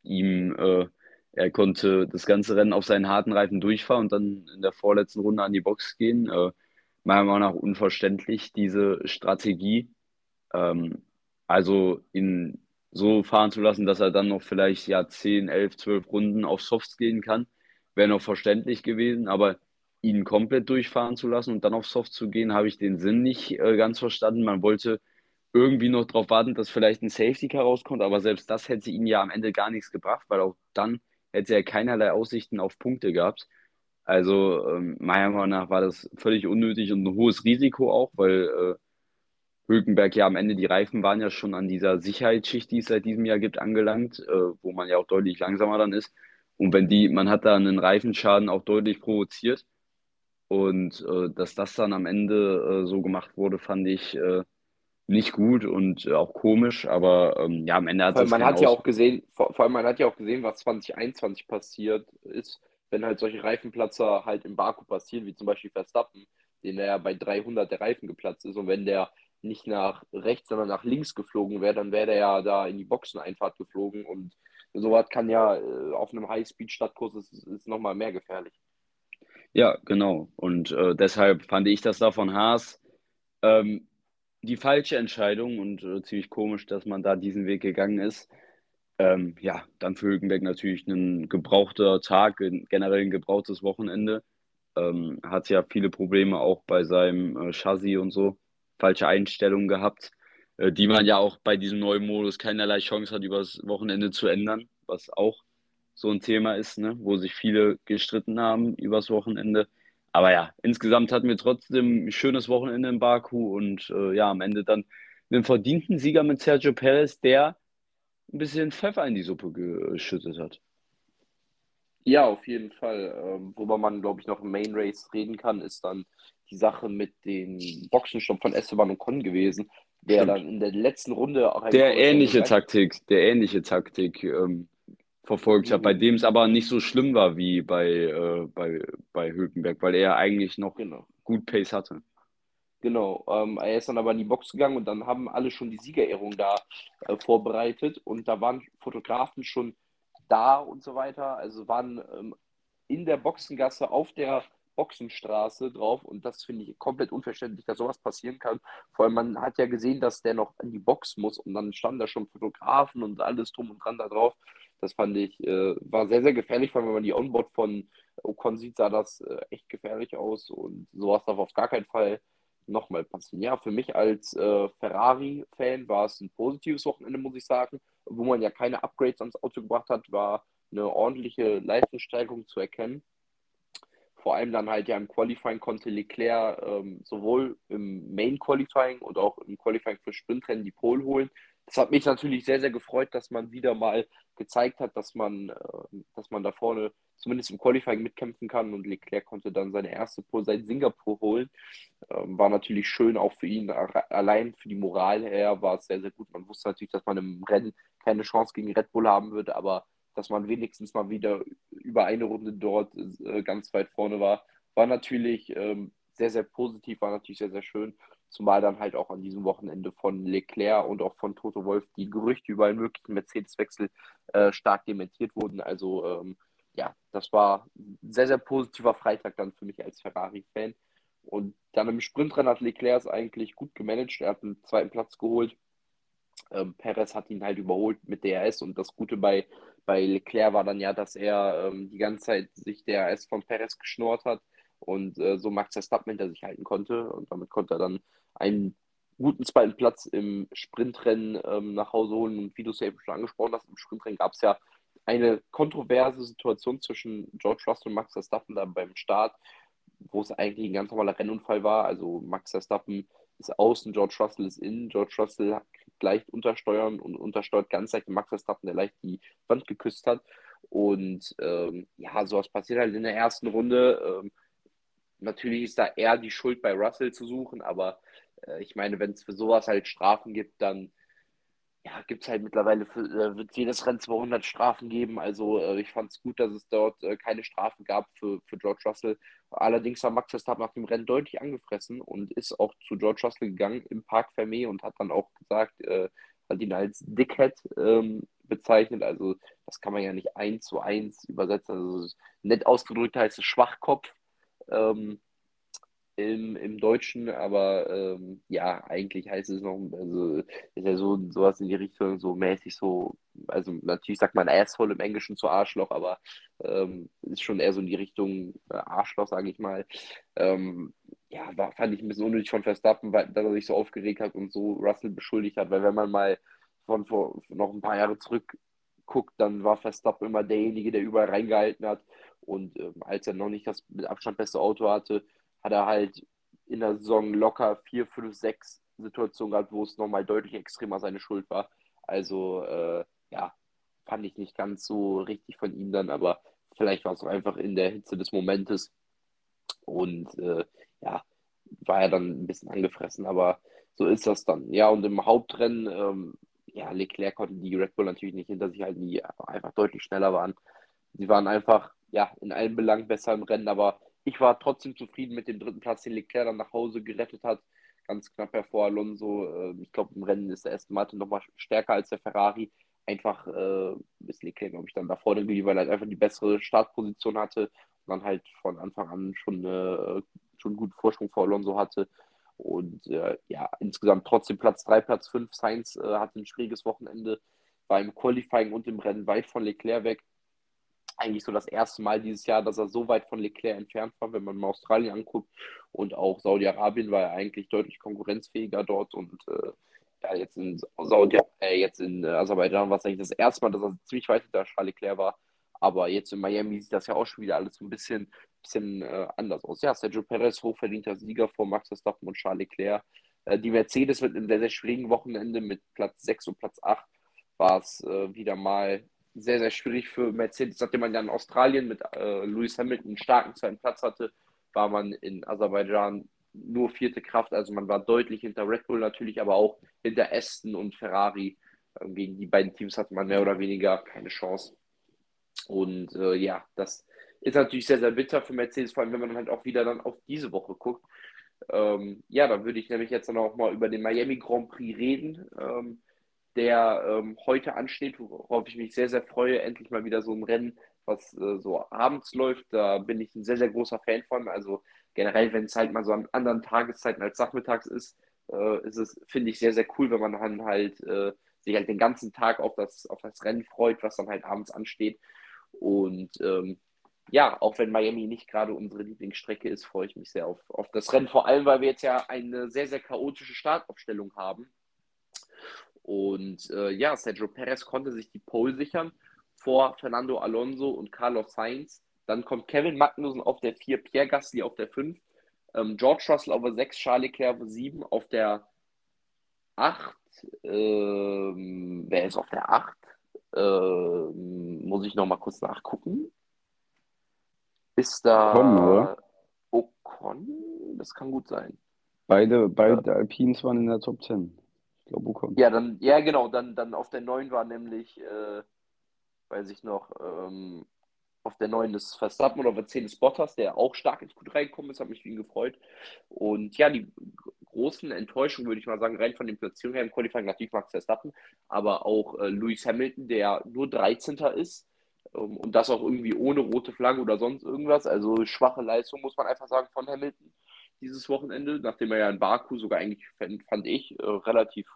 ihm äh, er konnte das ganze Rennen auf seinen harten Reifen durchfahren und dann in der vorletzten Runde an die Box gehen. Äh, meiner Meinung nach unverständlich, diese Strategie. Ähm, also ihn so fahren zu lassen, dass er dann noch vielleicht ja 10, 11, 12 Runden auf Softs gehen kann, wäre noch verständlich gewesen. Aber ihn komplett durchfahren zu lassen und dann auf Soft zu gehen, habe ich den Sinn nicht äh, ganz verstanden. Man wollte irgendwie noch darauf warten, dass vielleicht ein Safety Car rauskommt, aber selbst das hätte ihn ja am Ende gar nichts gebracht, weil auch dann hätte er keinerlei Aussichten auf Punkte gehabt. Also ähm, meiner Meinung nach war das völlig unnötig und ein hohes Risiko auch, weil äh, Hülkenberg ja am Ende, die Reifen waren ja schon an dieser Sicherheitsschicht, die es seit diesem Jahr gibt, angelangt, äh, wo man ja auch deutlich langsamer dann ist. Und wenn die, man hat da einen Reifenschaden auch deutlich provoziert. Und äh, dass das dann am Ende äh, so gemacht wurde, fand ich äh, nicht gut und äh, auch komisch, aber ähm, ja, am Ende hat
es. Man hat ja auch gesehen, vor, vor, allem man hat ja auch gesehen, was 2021 passiert ist, wenn halt solche Reifenplatzer halt im Baku passieren, wie zum Beispiel Verstappen, den er ja bei 300 der Reifen geplatzt ist und wenn der nicht nach rechts, sondern nach links geflogen wäre, dann wäre der ja da in die Boxeneinfahrt geflogen und sowas kann ja äh, auf einem High-Speed-Stadtkurs ist, ist nochmal mehr gefährlich.
Ja, genau. Und äh, deshalb fand ich das da von Haas ähm, die falsche Entscheidung und äh, ziemlich komisch, dass man da diesen Weg gegangen ist. Ähm, ja, dann für Hülkenberg natürlich ein gebrauchter Tag, generell ein gebrauchtes Wochenende. ähm, hat ja viele Probleme auch bei seinem äh, Chassis und so, falsche Einstellungen gehabt, äh, die man ja auch bei diesem neuen Modus keinerlei Chance hat, übers Wochenende zu ändern, was auch so ein Thema ist, ne? wo sich viele gestritten haben übers Wochenende. Aber ja, insgesamt hatten wir trotzdem ein schönes Wochenende in Baku und äh, ja, am Ende dann einen verdienten Sieger mit Sergio Perez, der ein bisschen Pfeffer in die Suppe geschüttet hat.
Ja, auf jeden Fall. Ähm, worüber man, glaube ich, noch im Main Race reden kann, ist dann die Sache mit dem Boxenstopp von Esteban und Con gewesen, der
Stimmt.
dann in der letzten Runde auch
Der ähnliche Taktik, der ähnliche Taktik ähm, verfolgt hat, bei dem es aber nicht so schlimm war wie bei, äh, bei, bei Hülkenberg, weil er eigentlich noch
Genau.
gut Pace hatte.
Genau, ähm, er ist dann aber in die Box gegangen und dann haben alle schon die Siegerehrung da äh, vorbereitet und da waren Fotografen schon da und so weiter, also waren ähm, in der Boxengasse auf der Boxenstraße drauf und das finde ich komplett unverständlich, dass sowas passieren kann. Vor allem, man hat ja gesehen, dass der noch in die Box muss und dann standen da schon Fotografen und alles drum und dran da drauf. Das fand ich, äh, war sehr, sehr gefährlich, vor allem, wenn man die Onboard von Ocon sieht, sah das äh, echt gefährlich aus und sowas darf auf gar keinen Fall nochmal passieren. Ja, für mich als äh, Ferrari-Fan war es ein positives Wochenende, muss ich sagen. Wo man ja keine Upgrades ans Auto gebracht hat, war eine ordentliche Leistungssteigerung zu erkennen. Vor allem dann halt ja im Qualifying konnte Leclerc ähm, sowohl im Main Qualifying und auch im Qualifying für Sprintrennen die Pole holen. Das hat mich natürlich sehr, sehr gefreut, dass man wieder mal gezeigt hat, dass man, äh, dass man da vorne zumindest im Qualifying mitkämpfen kann und Leclerc konnte dann seine erste Pole seit Singapur holen. Ähm, war natürlich schön auch für ihn, allein für die Moral her war es sehr, sehr gut. Man wusste natürlich, dass man im Rennen keine Chance gegen Red Bull haben würde, aber dass man wenigstens mal wieder über eine Runde dort äh, ganz weit vorne war, war natürlich ähm, sehr, sehr positiv, war natürlich sehr, sehr schön. Zumal dann halt auch an diesem Wochenende von Leclerc und auch von Toto Wolf die Gerüchte über einen möglichen Mercedes-Wechsel äh, stark dementiert wurden. Also ähm, ja, das war ein sehr, sehr positiver Freitag dann für mich als Ferrari-Fan. Und dann im Sprintrennen hat Leclerc es eigentlich gut gemanagt. Er hat einen zweiten Platz geholt. Ähm, Perez hat ihn halt überholt mit DRS und das Gute bei, bei Leclerc war dann ja, dass er ähm, die ganze Zeit sich DRS von Perez geschnurrt hat und äh, so Max Verstappen hinter sich halten konnte und damit konnte er dann einen guten zweiten Platz im Sprintrennen ähm, nach Hause holen und wie du es ja eben schon angesprochen hast, im Sprintrennen gab es ja eine kontroverse Situation zwischen George Russell und Max Verstappen da beim Start, wo es eigentlich ein ganz normaler Rennunfall war. Also Max Verstappen ist außen, George Russell ist innen. George Russell kriegt leicht untersteuern und untersteuert ganz leicht Max Verstappen, der leicht die Wand geküsst hat. Und ähm, ja, sowas passiert halt in der ersten Runde. Ähm, natürlich ist da eher die Schuld bei Russell zu suchen, aber äh, ich meine, wenn es für sowas halt Strafen gibt, dann ja, gibt es halt mittlerweile, für, äh, wird jedes Rennen 200 Strafen geben. Also äh, ich fand es gut, dass es dort äh, keine Strafen gab für, für George Russell. Allerdings war Max Verstappen nach dem Rennen deutlich angefressen und ist auch zu George Russell gegangen im Park Fermé und hat dann auch gesagt, äh, hat ihn als Dickhead ähm, bezeichnet. Also das kann man ja nicht eins zu eins übersetzen. Also nett ausgedrückt heißt es Schwachkopf. Ähm, im, im Deutschen, aber ähm, ja, eigentlich heißt es noch, also ist ja so sowas in die Richtung, so mäßig so, also natürlich sagt man Asshole im Englischen zu Arschloch, aber ähm, ist schon eher so in die Richtung äh, Arschloch, sage ich mal. Ähm, ja, war, fand ich ein bisschen unnötig von Verstappen, weil dass er sich so aufgeregt hat und so Russell beschuldigt hat, weil wenn man mal von vor noch ein paar Jahre zurück guckt, dann war Verstappen immer derjenige, der überall reingehalten hat. Und ähm, als er noch nicht das mit Abstand beste Auto hatte, hat er halt in der Saison locker vier, fünf, sechs Situationen gehabt, wo es nochmal deutlich extremer seine Schuld war. Also, äh, ja, fand ich nicht ganz so richtig von ihm dann, aber vielleicht war es auch einfach in der Hitze des Momentes. Und äh, ja, war er dann ein bisschen angefressen, aber so ist das dann. Ja, und im Hauptrennen, ähm, ja, Leclerc konnte die Red Bull natürlich nicht hinter sich halten, die einfach deutlich schneller waren. Sie waren einfach, ja, in allen Belangen besser im Rennen, aber ich war trotzdem zufrieden mit dem dritten Platz, den Leclerc dann nach Hause gerettet hat. Ganz knapp hervor Alonso. Ähm, ich glaube, im Rennen ist der Aston Martin nochmal stärker als der Ferrari. Einfach äh, ist Leclerc, glaube ich, dann da vorne geblieben, weil er halt einfach die bessere Startposition hatte und dann halt von Anfang an schon, äh, schon einen guten Vorsprung vor Alonso hatte. Und äh, ja, insgesamt trotzdem Platz 3, Platz 5. Sainz äh, hatte ein schwieriges Wochenende, war im Qualifying und im Rennen weit von Leclerc weg. Eigentlich so das erste Mal dieses Jahr, dass er so weit von Leclerc entfernt war, wenn man mal Australien anguckt. Und auch Saudi-Arabien war er eigentlich deutlich konkurrenzfähiger dort. Und äh, ja, jetzt in Saudi, äh, jetzt in äh, Aserbaidschan war es eigentlich das erste Mal, dass er ziemlich weit hinter Charles Leclerc war. Aber jetzt in Miami sieht das ja auch schon wieder alles ein bisschen, bisschen äh, anders aus. Ja, Sergio Perez, hochverdienter Sieger vor Max Verstappen und Charles Leclerc. Äh, die Mercedes wird in sehr, sehr schwierigen Wochenende mit Platz 6 und Platz 8 war es äh, wieder mal sehr, sehr schwierig für Mercedes. Nachdem man ja in Australien mit äh, Lewis Hamilton einen starken zweiten Platz hatte, war man in Aserbaidschan nur vierte Kraft. Also man war deutlich hinter Red Bull natürlich, aber auch hinter Aston und Ferrari. Ähm, gegen die beiden Teams hatte man mehr oder weniger keine Chance. Und äh, ja, das ist natürlich sehr, sehr bitter für Mercedes, vor allem wenn man halt auch wieder dann auf diese Woche guckt. Ähm, ja, dann würde ich nämlich jetzt dann auch mal über den Miami Grand Prix reden. Ähm, der ähm, heute ansteht, worauf ich mich sehr, sehr freue. Endlich mal wieder so ein Rennen, was äh, so abends läuft. Da bin ich ein sehr, sehr großer Fan von. Also generell, wenn es halt mal so an anderen Tageszeiten als nachmittags ist, äh, ist es, finde ich, sehr, sehr cool, wenn man dann halt äh, sich halt den ganzen Tag auf das, auf das Rennen freut, was dann halt abends ansteht. Und ähm, ja, auch wenn Miami nicht gerade unsere Lieblingsstrecke ist, freue ich mich sehr auf, auf das Rennen. Vor allem, weil wir jetzt ja eine sehr, sehr chaotische Startaufstellung haben. Und äh, ja, Sergio Perez konnte sich die Pole sichern vor Fernando Alonso und Carlos Sainz. Dann kommt Kevin Magnussen auf der 4, Pierre Gasly auf der 5, ähm, George Russell auf der 6, Charles Leclerc auf 7, auf der 8, ähm, wer ist auf der 8? Ähm, muss ich nochmal kurz nachgucken. Ist da
Ocon, oder?
Ocon? Das kann gut sein.
Beide, beide Alpines waren in der Top 10. Glaube, Ocon.
Ja, dann, ja, genau, dann, dann auf der 9 war nämlich, äh, weiß ich noch, ähm, auf der 9 ist Verstappen oder der 10 ist Bottas, der auch stark ins Q3 gekommen ist, hat mich für ihn gefreut. Und ja, die großen Enttäuschungen, würde ich mal sagen, rein von den Platzierungen her im Qualifying, natürlich Max Verstappen, aber auch äh, Lewis Hamilton, der nur 13. ist ähm, und das auch irgendwie ohne rote Flagge oder sonst irgendwas. Also schwache Leistung, muss man einfach sagen, von Hamilton dieses Wochenende, nachdem er ja in Baku sogar eigentlich, fand, ich, äh, relativ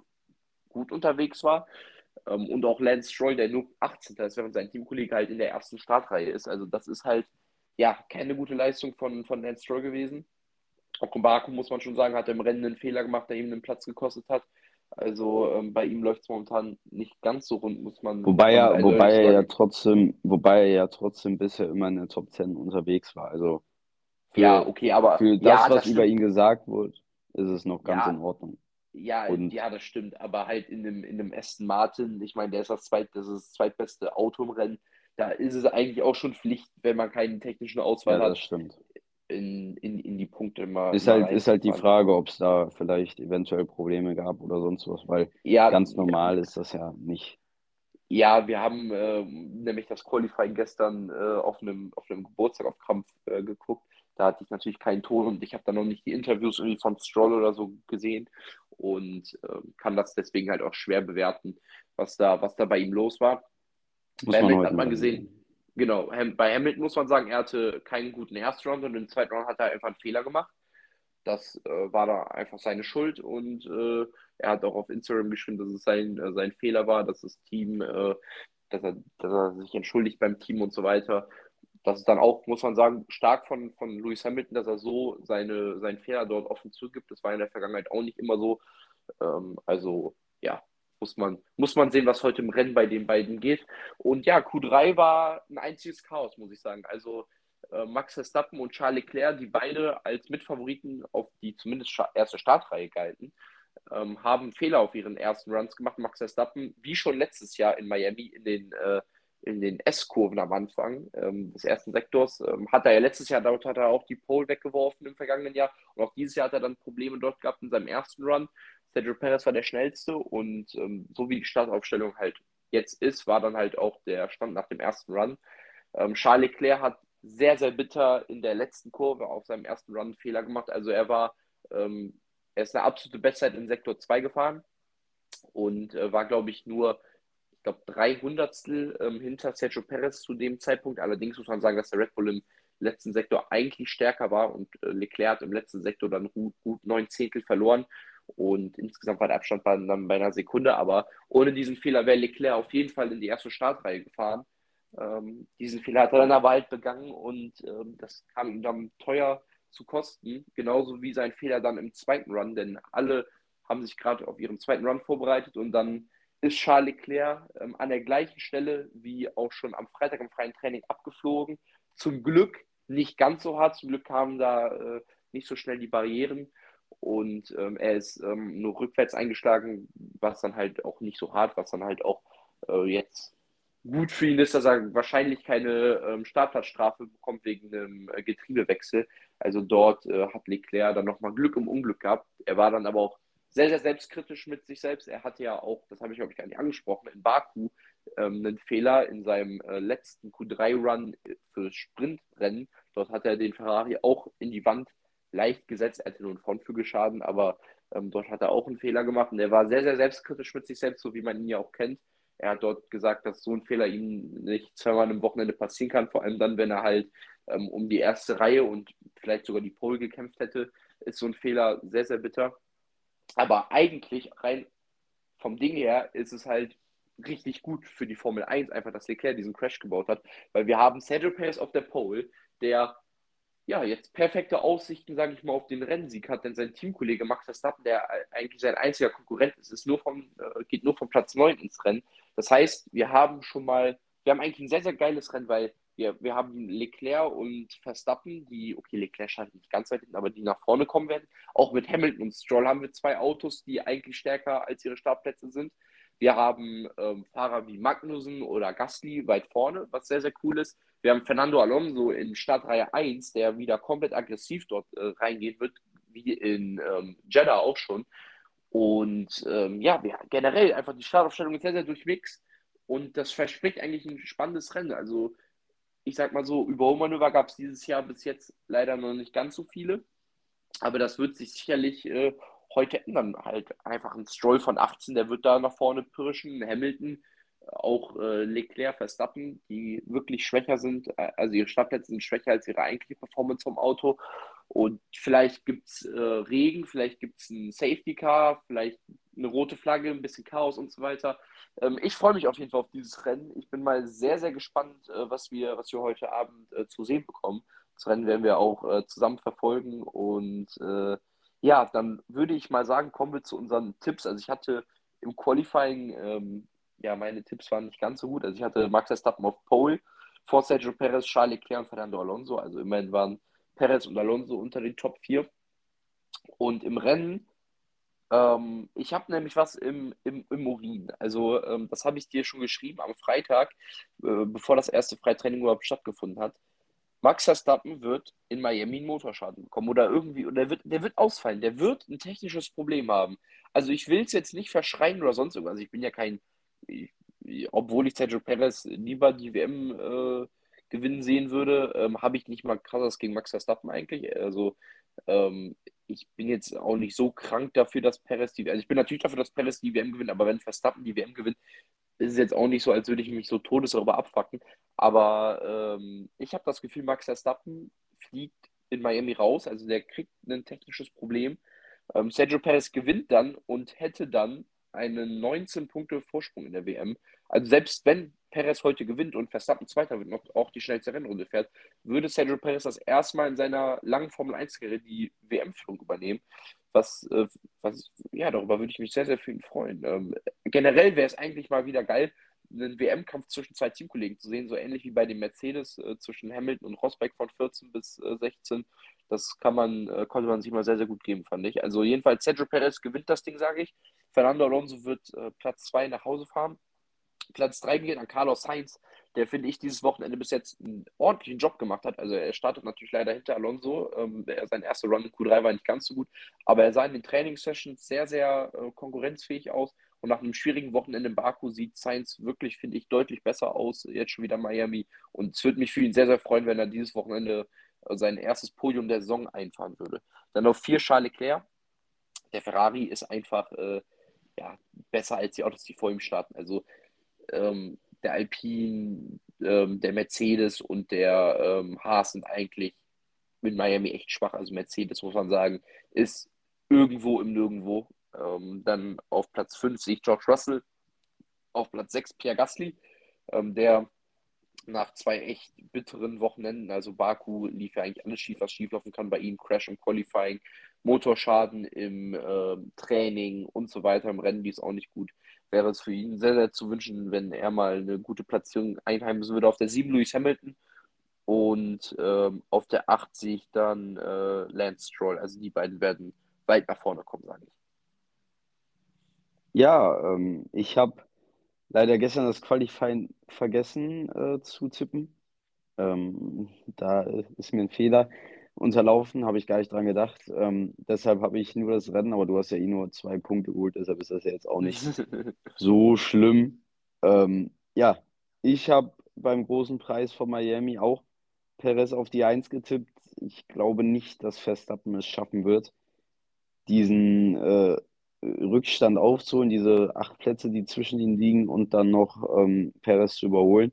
gut unterwegs war. Ähm, und auch Lance Stroll, der nur 18. ist, während sein Teamkollege halt in der ersten Startreihe ist. Also das ist halt, ja, keine gute Leistung von, von Lance Stroll gewesen. Auch in Baku, muss man schon sagen, hat er im Rennen einen Fehler gemacht, der ihm den Platz gekostet hat. Also ähm, bei ihm läuft es momentan nicht ganz so rund, muss man.
Wobei er, wobei er ja trotzdem, wobei er ja trotzdem bisher immer in der Top 10 unterwegs war. Also
ja, okay, aber
für das,
ja,
was
das
über ihn gesagt wurde, ist es noch ganz
Ja.
in Ordnung.
Ja,
Und-
ja, das stimmt. Aber halt in einem, in einem Aston Martin, ich meine, der ist das, zweit, das, ist das zweitbeste Auto im Rennen. Da ist es eigentlich auch schon Pflicht, wenn man keinen technischen
Ja,
Ausfall
das
hat,
stimmt.
in, in, in die Punkte mal.
Ist
mal
halt, ist halt die. Frage, ob es da vielleicht eventuell Probleme gab oder sonst was, weil
Ja,
ganz normal ist das ja nicht.
Ja, wir haben äh, nämlich das Qualifying gestern äh, auf einem, auf einem Geburtstag auf Krampf äh, geguckt. Da hatte ich natürlich keinen Ton und ich habe dann noch nicht die Interviews irgendwie von Stroll oder so gesehen und ähm, kann das deswegen halt auch schwer bewerten, was da, was da bei ihm los war.
Muss
Bei Hamilton hat man gesehen,
sehen.
genau, bei Hamilton muss man sagen, er hatte keinen guten ersten Round und im zweiten Round hat er einfach einen Fehler gemacht. Das äh, war da einfach seine Schuld und äh, er hat auch auf Instagram geschrieben, dass es sein, äh, sein Fehler war, dass das Team, äh, dass, er, dass er sich entschuldigt beim Team und so weiter. Das ist dann auch, muss man sagen, stark von, von Lewis Hamilton, dass er so seine, seinen Fehler dort offen zugibt. Das war in der Vergangenheit auch nicht immer so. Ähm, also ja, muss man, muss man sehen, was heute im Rennen bei den beiden geht. Und ja, Q3 war ein einziges Chaos, muss ich sagen. Also äh, Max Verstappen und Charles Leclerc, die beide als Mitfavoriten auf die zumindest erste Startreihe galten, ähm, haben Fehler auf ihren ersten Runs gemacht. Max Verstappen, wie schon letztes Jahr in Miami in den, äh, in den S-Kurven am Anfang ähm, des ersten Sektors, ähm, hat er ja letztes Jahr, dort hat er auch die Pole weggeworfen im vergangenen Jahr. Und auch dieses Jahr hat er dann Probleme dort gehabt in seinem ersten Run. Sergio Perez war der schnellste und ähm, so wie die Startaufstellung halt jetzt ist, war dann halt auch der Stand nach dem ersten Run. Ähm, Charles Leclerc hat sehr, sehr bitter in der letzten Kurve auf seinem ersten Run Fehler gemacht. Also er war, ähm, er ist eine absolute Bestzeit in Sektor 2 gefahren und äh, war, glaube ich, nur, ich glaube, drei Hundertstel ähm, hinter Sergio Perez zu dem Zeitpunkt. Allerdings muss man sagen, dass der Red Bull im letzten Sektor eigentlich stärker war und äh, Leclerc hat im letzten Sektor dann gut, neun Zehntel verloren. Und insgesamt war der Abstand bei, dann bei einer Sekunde. Aber ohne diesen Fehler wäre Leclerc auf jeden Fall in die erste Startreihe gefahren. Ähm, diesen Fehler hat er dann aber halt begangen und ähm, das kam ihm dann teuer zu kosten, genauso wie sein Fehler dann im zweiten Run, denn alle haben sich gerade auf ihren zweiten Run vorbereitet und dann ist Charles Leclerc ähm, an der gleichen Stelle wie auch schon am Freitag im freien Training abgeflogen. Zum Glück nicht ganz so hart, zum Glück kamen da äh, nicht so schnell die Barrieren und ähm, er ist ähm, nur rückwärts eingeschlagen, was dann halt auch nicht so hart, was dann halt auch äh, jetzt gut für ihn ist, dass er wahrscheinlich keine ähm, Startplatzstrafe bekommt wegen einem äh, Getriebewechsel. Also dort äh, hat Leclerc dann nochmal Glück im Unglück gehabt. Er war dann aber auch sehr, sehr selbstkritisch mit sich selbst. Er hatte ja auch, das habe ich glaube ich gar nicht angesprochen, in Baku ähm, einen Fehler in seinem äh, letzten Q3-Run für Sprintrennen. Dort hat er den Ferrari auch in die Wand leicht gesetzt. Er hatte nur einen Frontflügelschaden, aber ähm, dort hat er auch einen Fehler gemacht. Und er war sehr, sehr selbstkritisch mit sich selbst, so wie man ihn ja auch kennt. Er hat dort gesagt, dass so ein Fehler ihm nicht zweimal im Wochenende passieren kann, vor allem dann, wenn er halt ähm, um die erste Reihe und vielleicht sogar die Pole gekämpft hätte, ist so ein Fehler sehr, sehr bitter. Aber eigentlich rein vom Ding her ist es halt richtig gut für die Formel 1 einfach, dass Leclerc diesen Crash gebaut hat, weil wir haben Sergio Perez auf der Pole, der ja, jetzt perfekte Aussichten, sage ich mal, auf den Rennsieg hat, denn sein Teamkollege Max Verstappen, der eigentlich sein einziger Konkurrent ist, ist nur vom, äh, geht nur von Platz 9 ins Rennen. Das heißt, wir haben schon mal, wir haben eigentlich ein sehr, sehr geiles Rennen, weil wir, wir haben Leclerc und Verstappen, die, okay, Leclerc scheint nicht ganz weit hinten, aber die nach vorne kommen werden. Auch mit Hamilton und Stroll haben wir zwei Autos, die eigentlich stärker als ihre Startplätze sind. Wir haben ähm, Fahrer wie Magnussen oder Gasly weit vorne, was sehr, sehr cool ist. Wir haben Fernando Alonso in Startreihe 1, der wieder komplett aggressiv dort äh, reingehen wird, wie in ähm, Jeddah auch schon. Und ähm, ja, wir, generell einfach die Startaufstellung ist sehr, sehr durchmix und das verspricht eigentlich ein spannendes Rennen. Also, ich sag mal so, Überholmanöver gab es dieses Jahr bis jetzt leider noch nicht ganz so viele, aber das wird sich sicherlich äh, heute ändern. Halt einfach ein Stroll von 18, der wird da nach vorne pirschen, Hamilton auch äh, Leclerc, Verstappen, die wirklich schwächer sind, äh, also ihre Startplätze sind schwächer als ihre eigentliche Performance vom Auto. Und vielleicht gibt es äh, Regen, vielleicht gibt es ein Safety Car, vielleicht eine rote Flagge, ein bisschen Chaos und so weiter. Ähm, ich freue mich auf jeden Fall auf dieses Rennen. Ich bin mal sehr, sehr gespannt, äh, was, wir, was wir heute Abend äh, zu sehen bekommen. Das Rennen werden wir auch äh, zusammen verfolgen. Und ja, dann würde ich mal sagen, kommen wir zu unseren Tipps. Also ich hatte im Qualifying ähm, ja, meine Tipps waren nicht ganz so gut. Also ich hatte Max Verstappen auf Pole, vor Sergio Perez, Charles Leclerc und Fernando Alonso. Also immerhin waren Perez und Alonso unter den Top 4. Und im Rennen, ähm, ich habe nämlich was im, im, im Urin. Also ähm, das habe ich dir schon geschrieben am Freitag, äh, bevor das erste Freitraining überhaupt stattgefunden hat. Max Verstappen wird in Miami einen Motorschaden bekommen oder irgendwie, oder der wird, der wird ausfallen, der wird ein technisches Problem haben. Also ich will es jetzt nicht verschreien oder sonst irgendwas. Ich bin ja kein obwohl ich Sergio Perez lieber die WM äh, gewinnen sehen würde, ähm, habe ich nicht mal krasses gegen Max Verstappen eigentlich. Also ähm, ich bin jetzt auch nicht so krank dafür, dass Perez die Also ich bin natürlich dafür, dass Perez die WM gewinnt, aber wenn Verstappen die WM gewinnt, ist es jetzt auch nicht so, als würde ich mich so todes darüber abfacken. Aber ähm, ich habe das Gefühl, Max Verstappen fliegt in Miami raus, also der kriegt ein technisches Problem. Ähm, Sergio Perez gewinnt dann und hätte dann einen 19 Punkte Vorsprung in der WM. Also selbst wenn Perez heute gewinnt und Verstappen Zweiter wird noch auch die schnellste Rennrunde fährt, würde Sergio Perez das erste Mal in seiner langen Formel 1-Karriere die WM-Führung übernehmen. Was, äh, was, ja, darüber würde ich mich sehr, sehr viel freuen. Ähm, generell wäre es eigentlich mal wieder geil, einen WM-Kampf zwischen zwei Teamkollegen zu sehen, so ähnlich wie bei dem Mercedes äh, zwischen Hamilton und Rosberg von 14 bis äh, 16. Das kann man, äh, konnte man sich mal sehr, sehr gut geben, fand ich. Also jedenfalls Sergio Perez gewinnt das Ding, sage ich. Fernando Alonso wird äh, Platz 2 nach Hause fahren. Platz 3 geht an Carlos Sainz, der, finde ich, dieses Wochenende bis jetzt einen ordentlichen Job gemacht hat. Also er startet natürlich leider hinter Alonso. Ähm, sein erster Run in Q3 war nicht ganz so gut, aber er sah in den Trainingssessions sehr, sehr äh, konkurrenzfähig aus. Und nach einem schwierigen Wochenende in Baku sieht Sainz wirklich, finde ich, deutlich besser aus. Jetzt schon wieder Miami. Und es würde mich für ihn sehr, sehr freuen, wenn er dieses Wochenende äh, sein erstes Podium der Saison einfahren würde. Dann auf vier Charles Leclerc. Der Ferrari ist einfach äh, ja, besser als die Autos, die vor ihm starten. Also ähm, der Alpine, ähm, der Mercedes und der ähm, Haas sind eigentlich mit Miami echt schwach. Also Mercedes, muss man sagen, ist irgendwo im Nirgendwo. Ähm, dann auf Platz 5 sehe ich George Russell, auf Platz 6 Pierre Gasly, ähm, der nach zwei echt bitteren Wochenenden. Also Baku lief ja eigentlich alles schief, was schieflaufen kann bei ihm. Crash im Qualifying, Motorschaden im äh, Training und so weiter. Im Rennen lief es auch nicht gut. Wäre es für ihn sehr, sehr zu wünschen, wenn er mal eine gute Platzierung einheimsen würde. Auf der 7 Lewis Hamilton und ähm, auf der 8 sehe dann äh, Lance Stroll. Also die beiden werden weit nach vorne kommen, sage ich.
Ja, ähm, ich habe leider gestern das Qualifying vergessen äh, zu tippen. Ähm, da ist mir ein Fehler unterlaufen, habe ich gar nicht dran gedacht. Ähm, deshalb habe ich nur das Rennen, aber du hast ja eh nur zwei Punkte geholt, deshalb ist das ja jetzt auch nicht so schlimm. Ähm, ja, ich habe beim großen Preis von Miami auch Perez auf die Eins getippt. Ich glaube nicht, dass Verstappen es schaffen wird, diesen äh, Rückstand aufzuholen, diese acht Plätze, die zwischen ihnen liegen und dann noch ähm, Perez zu überholen.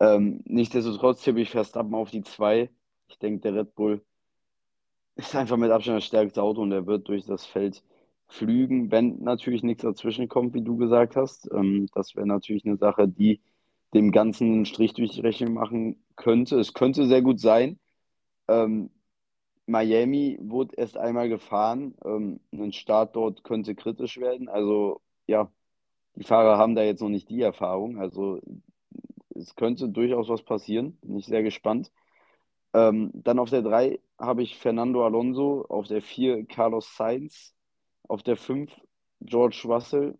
Ähm, nichtsdestotrotz tippe ich Verstappen auf die zwei. Ich denke, der Red Bull ist einfach mit Abstand das stärkste Auto und er wird durch das Feld flügen, wenn natürlich nichts dazwischen kommt, wie du gesagt hast. Ähm, das wäre natürlich eine Sache, die dem Ganzen einen Strich durch die Rechnung machen könnte. Es könnte sehr gut sein. Ähm, Miami wurde erst einmal gefahren. Ähm, ein Start dort könnte kritisch werden. Also ja, die Fahrer haben da jetzt noch nicht die Erfahrung. Also es könnte durchaus was passieren. Bin ich sehr gespannt. Ähm, dann auf der 3 habe ich Fernando Alonso, auf der 4 Carlos Sainz, auf der 5 George Russell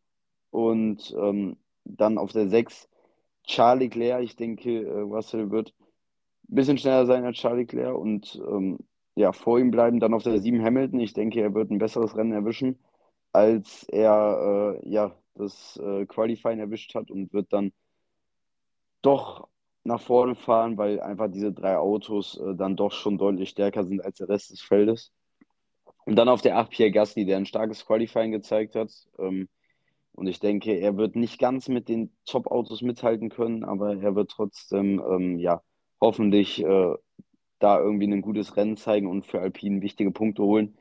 und ähm, dann auf der 6 Charlie Leclerc. Ich denke, äh, Russell wird ein bisschen schneller sein als Charlie Leclerc und ähm, ja, vor ihm bleiben. Dann auf der 7 Hamilton. Ich denke, er wird ein besseres Rennen erwischen, als er äh, ja, das äh, Qualifying erwischt hat und wird dann doch nach vorne fahren, weil einfach diese drei Autos äh, dann doch schon deutlich stärker sind als der Rest des Feldes. Und dann auf der 8 Pierre Gasly, der ein starkes Qualifying gezeigt hat. Ähm, und ich denke, er wird nicht ganz mit den Top-Autos mithalten können, aber er wird trotzdem, ähm, ja, hoffentlich äh, da irgendwie ein gutes Rennen zeigen und für Alpine wichtige Punkte holen.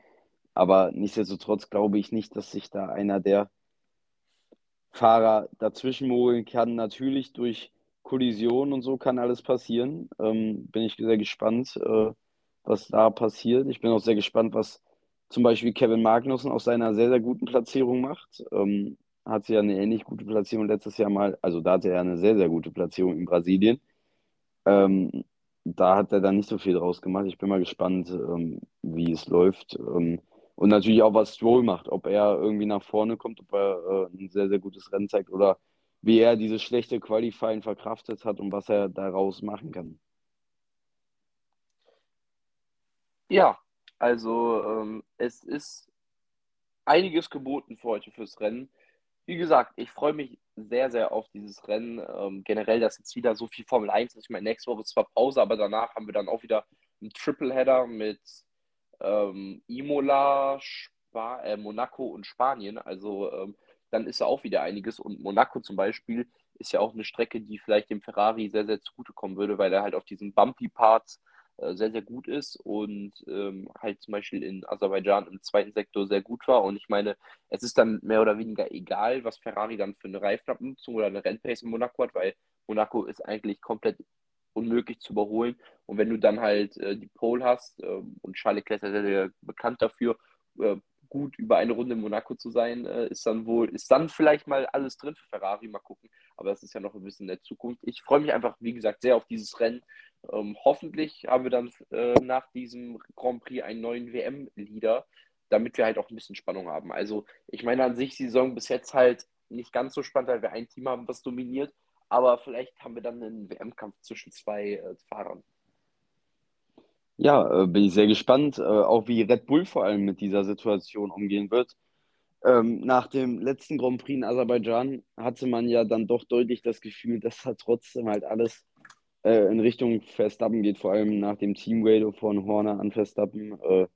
Aber nichtsdestotrotz glaube ich nicht, dass sich da einer der Fahrer dazwischen mogeln kann. Natürlich durch Kollisionen und so kann alles passieren. Ähm, bin ich sehr gespannt, äh, was da passiert. Ich bin auch sehr gespannt, was zum Beispiel Kevin Magnussen aus seiner sehr, sehr guten Platzierung macht. Ähm, hatte ja eine ähnlich gute Platzierung letztes Jahr mal, also da hatte er eine sehr, sehr gute Platzierung in Brasilien. Ähm, da hat er dann nicht so viel draus gemacht. Ich bin mal gespannt, ähm, wie es läuft. Ähm, und natürlich auch, was Stroll macht, ob er irgendwie nach vorne kommt, ob er äh, ein sehr, sehr gutes Rennen zeigt oder wie er dieses schlechte Qualifying verkraftet hat und was er daraus machen kann.
Ja, also ähm, es ist einiges geboten für heute fürs Rennen. Wie gesagt, ich freue mich sehr, sehr auf dieses Rennen. Ähm, generell, dass jetzt wieder so viel Formel 1 ist. Ich meine, nächste Woche ist zwar Pause, aber danach haben wir dann auch wieder einen Tripleheader mit ähm, Imola, Spa äh, Monaco und Spanien. Also ähm, dann ist ja auch wieder einiges. Und Monaco zum Beispiel ist ja auch eine Strecke, die vielleicht dem Ferrari sehr, sehr zugutekommen würde, weil er halt auf diesen Bumpy-Parts äh, sehr, sehr gut ist und ähm, halt zum Beispiel in Aserbaidschan im zweiten Sektor sehr gut war. Und ich meine, es ist dann mehr oder weniger egal, was Ferrari dann für eine Reifenabnutzung oder eine Rennpace in Monaco hat, weil Monaco ist eigentlich komplett unmöglich zu überholen. Und wenn du dann halt äh, die Pole hast, äh, und Charles Leclerc ist sehr, sehr bekannt dafür, äh, gut über eine Runde in Monaco zu sein, äh, ist dann wohl, ist dann vielleicht mal alles drin für Ferrari, mal gucken. Aber das ist ja noch ein bisschen in der Zukunft. Ich freue mich einfach, wie gesagt, sehr auf dieses Rennen. Ähm, hoffentlich haben wir dann äh, nach diesem Grand Prix einen neuen WM-Leader, damit wir halt auch ein bisschen Spannung haben. Also, ich meine an sich die Saison bis jetzt halt nicht ganz so spannend, weil wir ein Team haben, was dominiert. Aber vielleicht haben wir dann einen WM-Kampf zwischen zwei äh, Fahrern.
Ja, äh, bin ich sehr gespannt, äh, auch wie Red Bull vor allem mit dieser Situation umgehen wird. Ähm, nach dem letzten Grand Prix in Aserbaidschan hatte man ja dann doch deutlich das Gefühl, dass da trotzdem halt alles äh, in Richtung Verstappen geht, vor allem nach dem Team Radio von Horner an Verstappen. Äh,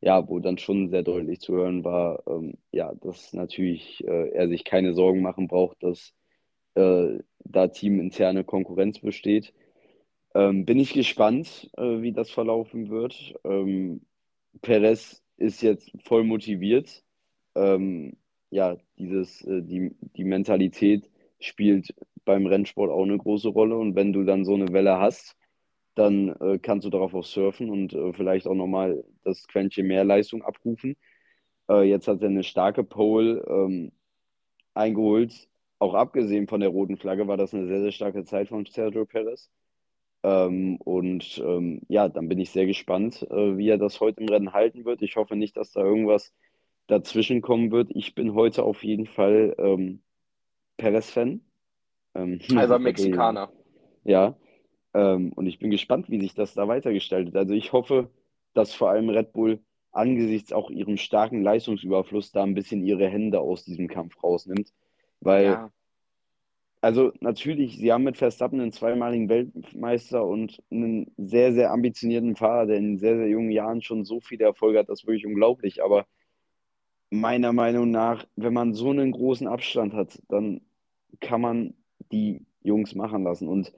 ja, wo dann schon sehr deutlich zu hören war, ähm, ja, dass natürlich äh, er sich keine Sorgen machen braucht, dass äh, da teaminterne Konkurrenz besteht. Ähm, bin ich gespannt, äh, wie das verlaufen wird. Ähm, Perez ist jetzt voll motiviert. Ähm, ja, dieses, äh, die, die Mentalität spielt beim Rennsport auch eine große Rolle. Und wenn du dann so eine Welle hast, dann äh, kannst du darauf auch surfen und äh, vielleicht auch nochmal das Quäntchen mehr Leistung abrufen. Äh, jetzt hat er eine starke Pole ähm, eingeholt. Auch abgesehen von der roten Flagge war das eine sehr, sehr starke Zeit von Sergio Perez. Ähm, und ähm, ja, dann bin ich sehr gespannt, äh, wie er das heute im Rennen halten wird. Ich hoffe nicht, dass da irgendwas dazwischen kommen wird. Ich bin heute auf jeden Fall ähm, Perez-Fan.
Ähm, Halber Mexikaner.
Ja. Ähm, und ich bin gespannt, wie sich das da weitergestaltet. Also ich hoffe, dass vor allem Red Bull angesichts auch ihrem starken Leistungsüberfluss da ein bisschen ihre Hände aus diesem Kampf rausnimmt. Weil, ja. Also natürlich, sie haben mit Verstappen einen zweimaligen Weltmeister und einen sehr, sehr ambitionierten Fahrer, der in sehr, sehr jungen Jahren schon so viele Erfolge hat, das ist wirklich unglaublich. Aber meiner Meinung nach, wenn man so einen großen Abstand hat, dann kann man die Jungs machen lassen. Und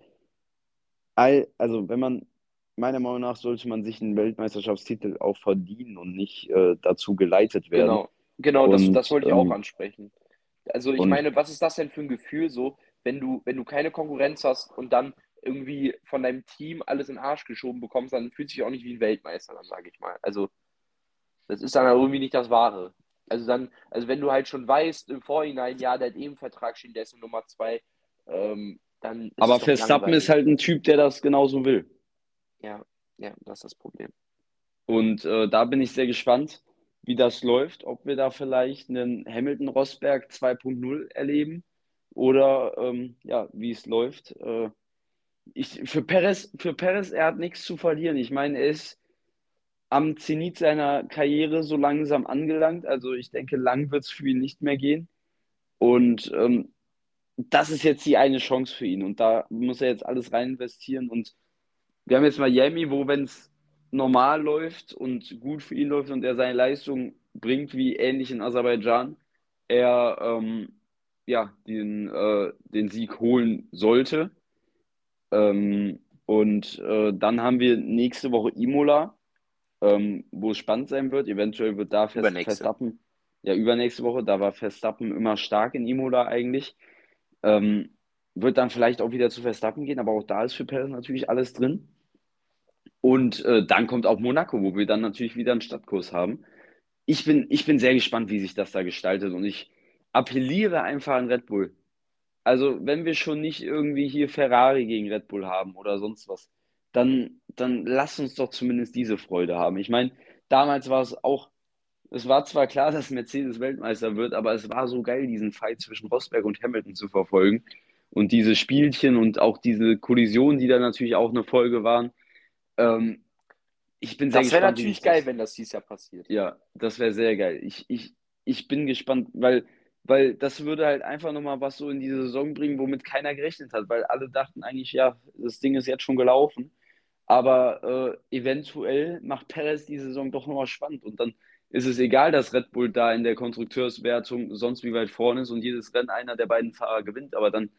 all, also wenn man, meiner Meinung nach, sollte man sich einen Weltmeisterschaftstitel auch verdienen und nicht äh, dazu geleitet werden.
Genau, genau und, das, das wollte ich ähm, auch ansprechen. Also ich und, meine, was ist das denn für ein Gefühl so, wenn du, wenn du keine Konkurrenz hast und dann irgendwie von deinem Team alles in den Arsch geschoben bekommst, dann fühlt sich auch nicht wie ein Weltmeister, dann sage ich mal. Also das ist dann irgendwie nicht das Wahre. Also dann, also wenn du halt schon weißt im Vorhinein, ja, der hat eben Vertrag stehen, der ist Nummer zwei, ähm, dann
Aber Verstappen ist halt ein Typ, der das genauso will.
Ja, ja, das ist das Problem.
Und äh, da bin ich sehr gespannt, wie das läuft, ob wir da vielleicht einen Hamilton-Rosberg 2.0 erleben oder ähm, ja, wie es läuft. Äh, ich, für Perez, für Perez, er hat nichts zu verlieren. Ich meine, er ist am Zenit seiner Karriere so langsam angelangt. Also ich denke, lang wird es für ihn nicht mehr gehen. Und ähm, das ist jetzt die eine Chance für ihn. Und da muss er jetzt alles rein investieren. Und wir haben jetzt Miami, wo, wenn es normal läuft und gut für ihn läuft und er seine Leistung bringt, wie ähnlich in Aserbaidschan, er ähm, ja, den, äh, den Sieg holen sollte. Ähm, und äh, dann haben wir nächste Woche Imola ähm, wo es spannend sein wird. Eventuell wird da Fest, Verstappen, ja, übernächste Woche, da war Verstappen immer stark in Imola eigentlich. Ähm, wird dann vielleicht auch wieder zu Verstappen gehen, aber auch da ist für Perez natürlich alles drin. Und äh, dann kommt auch Monaco, wo wir dann natürlich wieder einen Stadtkurs haben. Ich bin, ich bin sehr gespannt, wie sich das da gestaltet und ich appelliere einfach an Red Bull. Also, wenn wir schon nicht irgendwie hier Ferrari gegen Red Bull haben oder sonst was, dann, dann lass uns doch zumindest diese Freude haben. Ich meine, damals war es auch, es war zwar klar, dass Mercedes Weltmeister wird, aber es war so geil, diesen Fight zwischen Rosberg und Hamilton zu verfolgen. Und diese Spielchen und auch diese Kollisionen, die da natürlich auch eine Folge waren. Ähm, ich bin sehr
das wäre natürlich geil, das... wenn das dieses Jahr passiert.
Ja, das wäre sehr geil. Ich, ich, ich bin gespannt, weil, weil das würde halt einfach nochmal was so in die Saison bringen, womit keiner gerechnet hat, weil alle dachten eigentlich, ja, das Ding ist jetzt schon gelaufen. Aber äh, eventuell macht Perez die Saison doch nochmal spannend. Und dann ist es egal, dass Red Bull da in der Konstrukteurswertung sonst wie weit vorne ist und jedes Rennen einer der beiden Fahrer gewinnt. Aber dann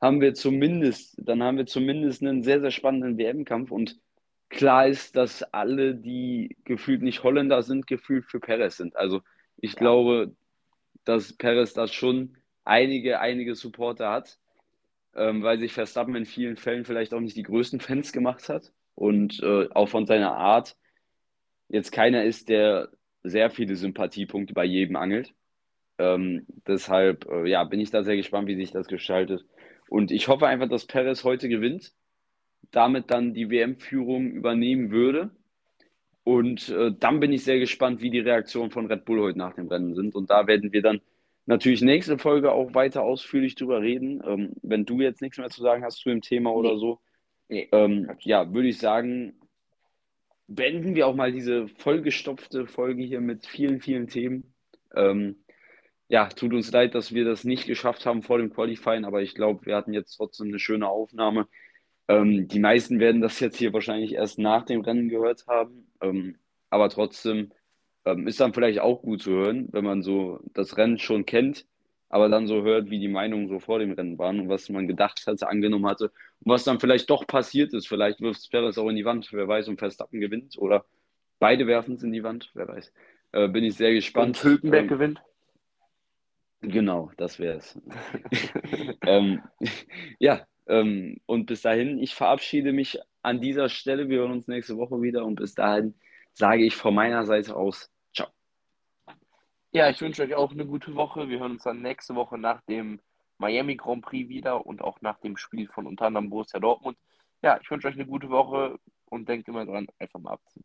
haben wir zumindest, dann haben wir zumindest einen sehr, sehr spannenden WM-Kampf. Und klar ist, dass alle, die gefühlt nicht Holländer sind, gefühlt für Perez sind. Also ich ja. glaube, dass Perez da schon einige, einige Supporter hat, ähm, weil sich Verstappen in vielen Fällen vielleicht auch nicht die größten Fans gemacht hat und äh, auch von seiner Art jetzt keiner ist, der sehr viele Sympathiepunkte bei jedem angelt. Ähm, deshalb äh, ja, bin ich da sehr gespannt, wie sich das gestaltet. Und ich hoffe einfach, dass Perez heute gewinnt, damit dann die WM-Führung übernehmen würde. Und äh, dann bin ich sehr gespannt, wie die Reaktionen von Red Bull heute nach dem Rennen sind. Und da werden wir dann natürlich nächste Folge auch weiter ausführlich drüber reden. Ähm, wenn du jetzt nichts mehr zu sagen hast zu dem Thema nee. oder so, Nee, ähm, ja, würde ich sagen, beenden wir auch mal diese vollgestopfte Folge hier mit vielen, vielen Themen. Ähm, ja, tut uns leid, dass wir das nicht geschafft haben vor dem Qualifying, aber ich glaube, wir hatten jetzt trotzdem eine schöne Aufnahme. Ähm, die meisten werden das jetzt hier wahrscheinlich erst nach dem Rennen gehört haben, ähm, aber trotzdem ähm, ist dann vielleicht auch gut zu hören, wenn man so das Rennen schon kennt aber dann so hört, wie die Meinungen so vor dem Rennen waren und was man gedacht hatte, angenommen hatte und was dann vielleicht doch passiert ist. Vielleicht wirft Perez auch in die Wand, wer weiß, und Verstappen gewinnt oder beide werfen es in die Wand, wer weiß. Äh, bin ich sehr gespannt.
Und Hülkenberg ähm, gewinnt.
Genau, das wäre es. ähm, ja, ähm, und bis dahin, ich verabschiede mich an dieser Stelle. Wir hören uns nächste Woche wieder und bis dahin sage ich von meiner Seite aus Ciao.
Ja, ich wünsche euch auch eine gute Woche. Wir hören uns dann nächste Woche nach dem Miami Grand Prix wieder und auch nach dem Spiel von unter anderem Borussia Dortmund. Ja, ich wünsche euch eine gute Woche und denkt immer dran, einfach mal abziehen.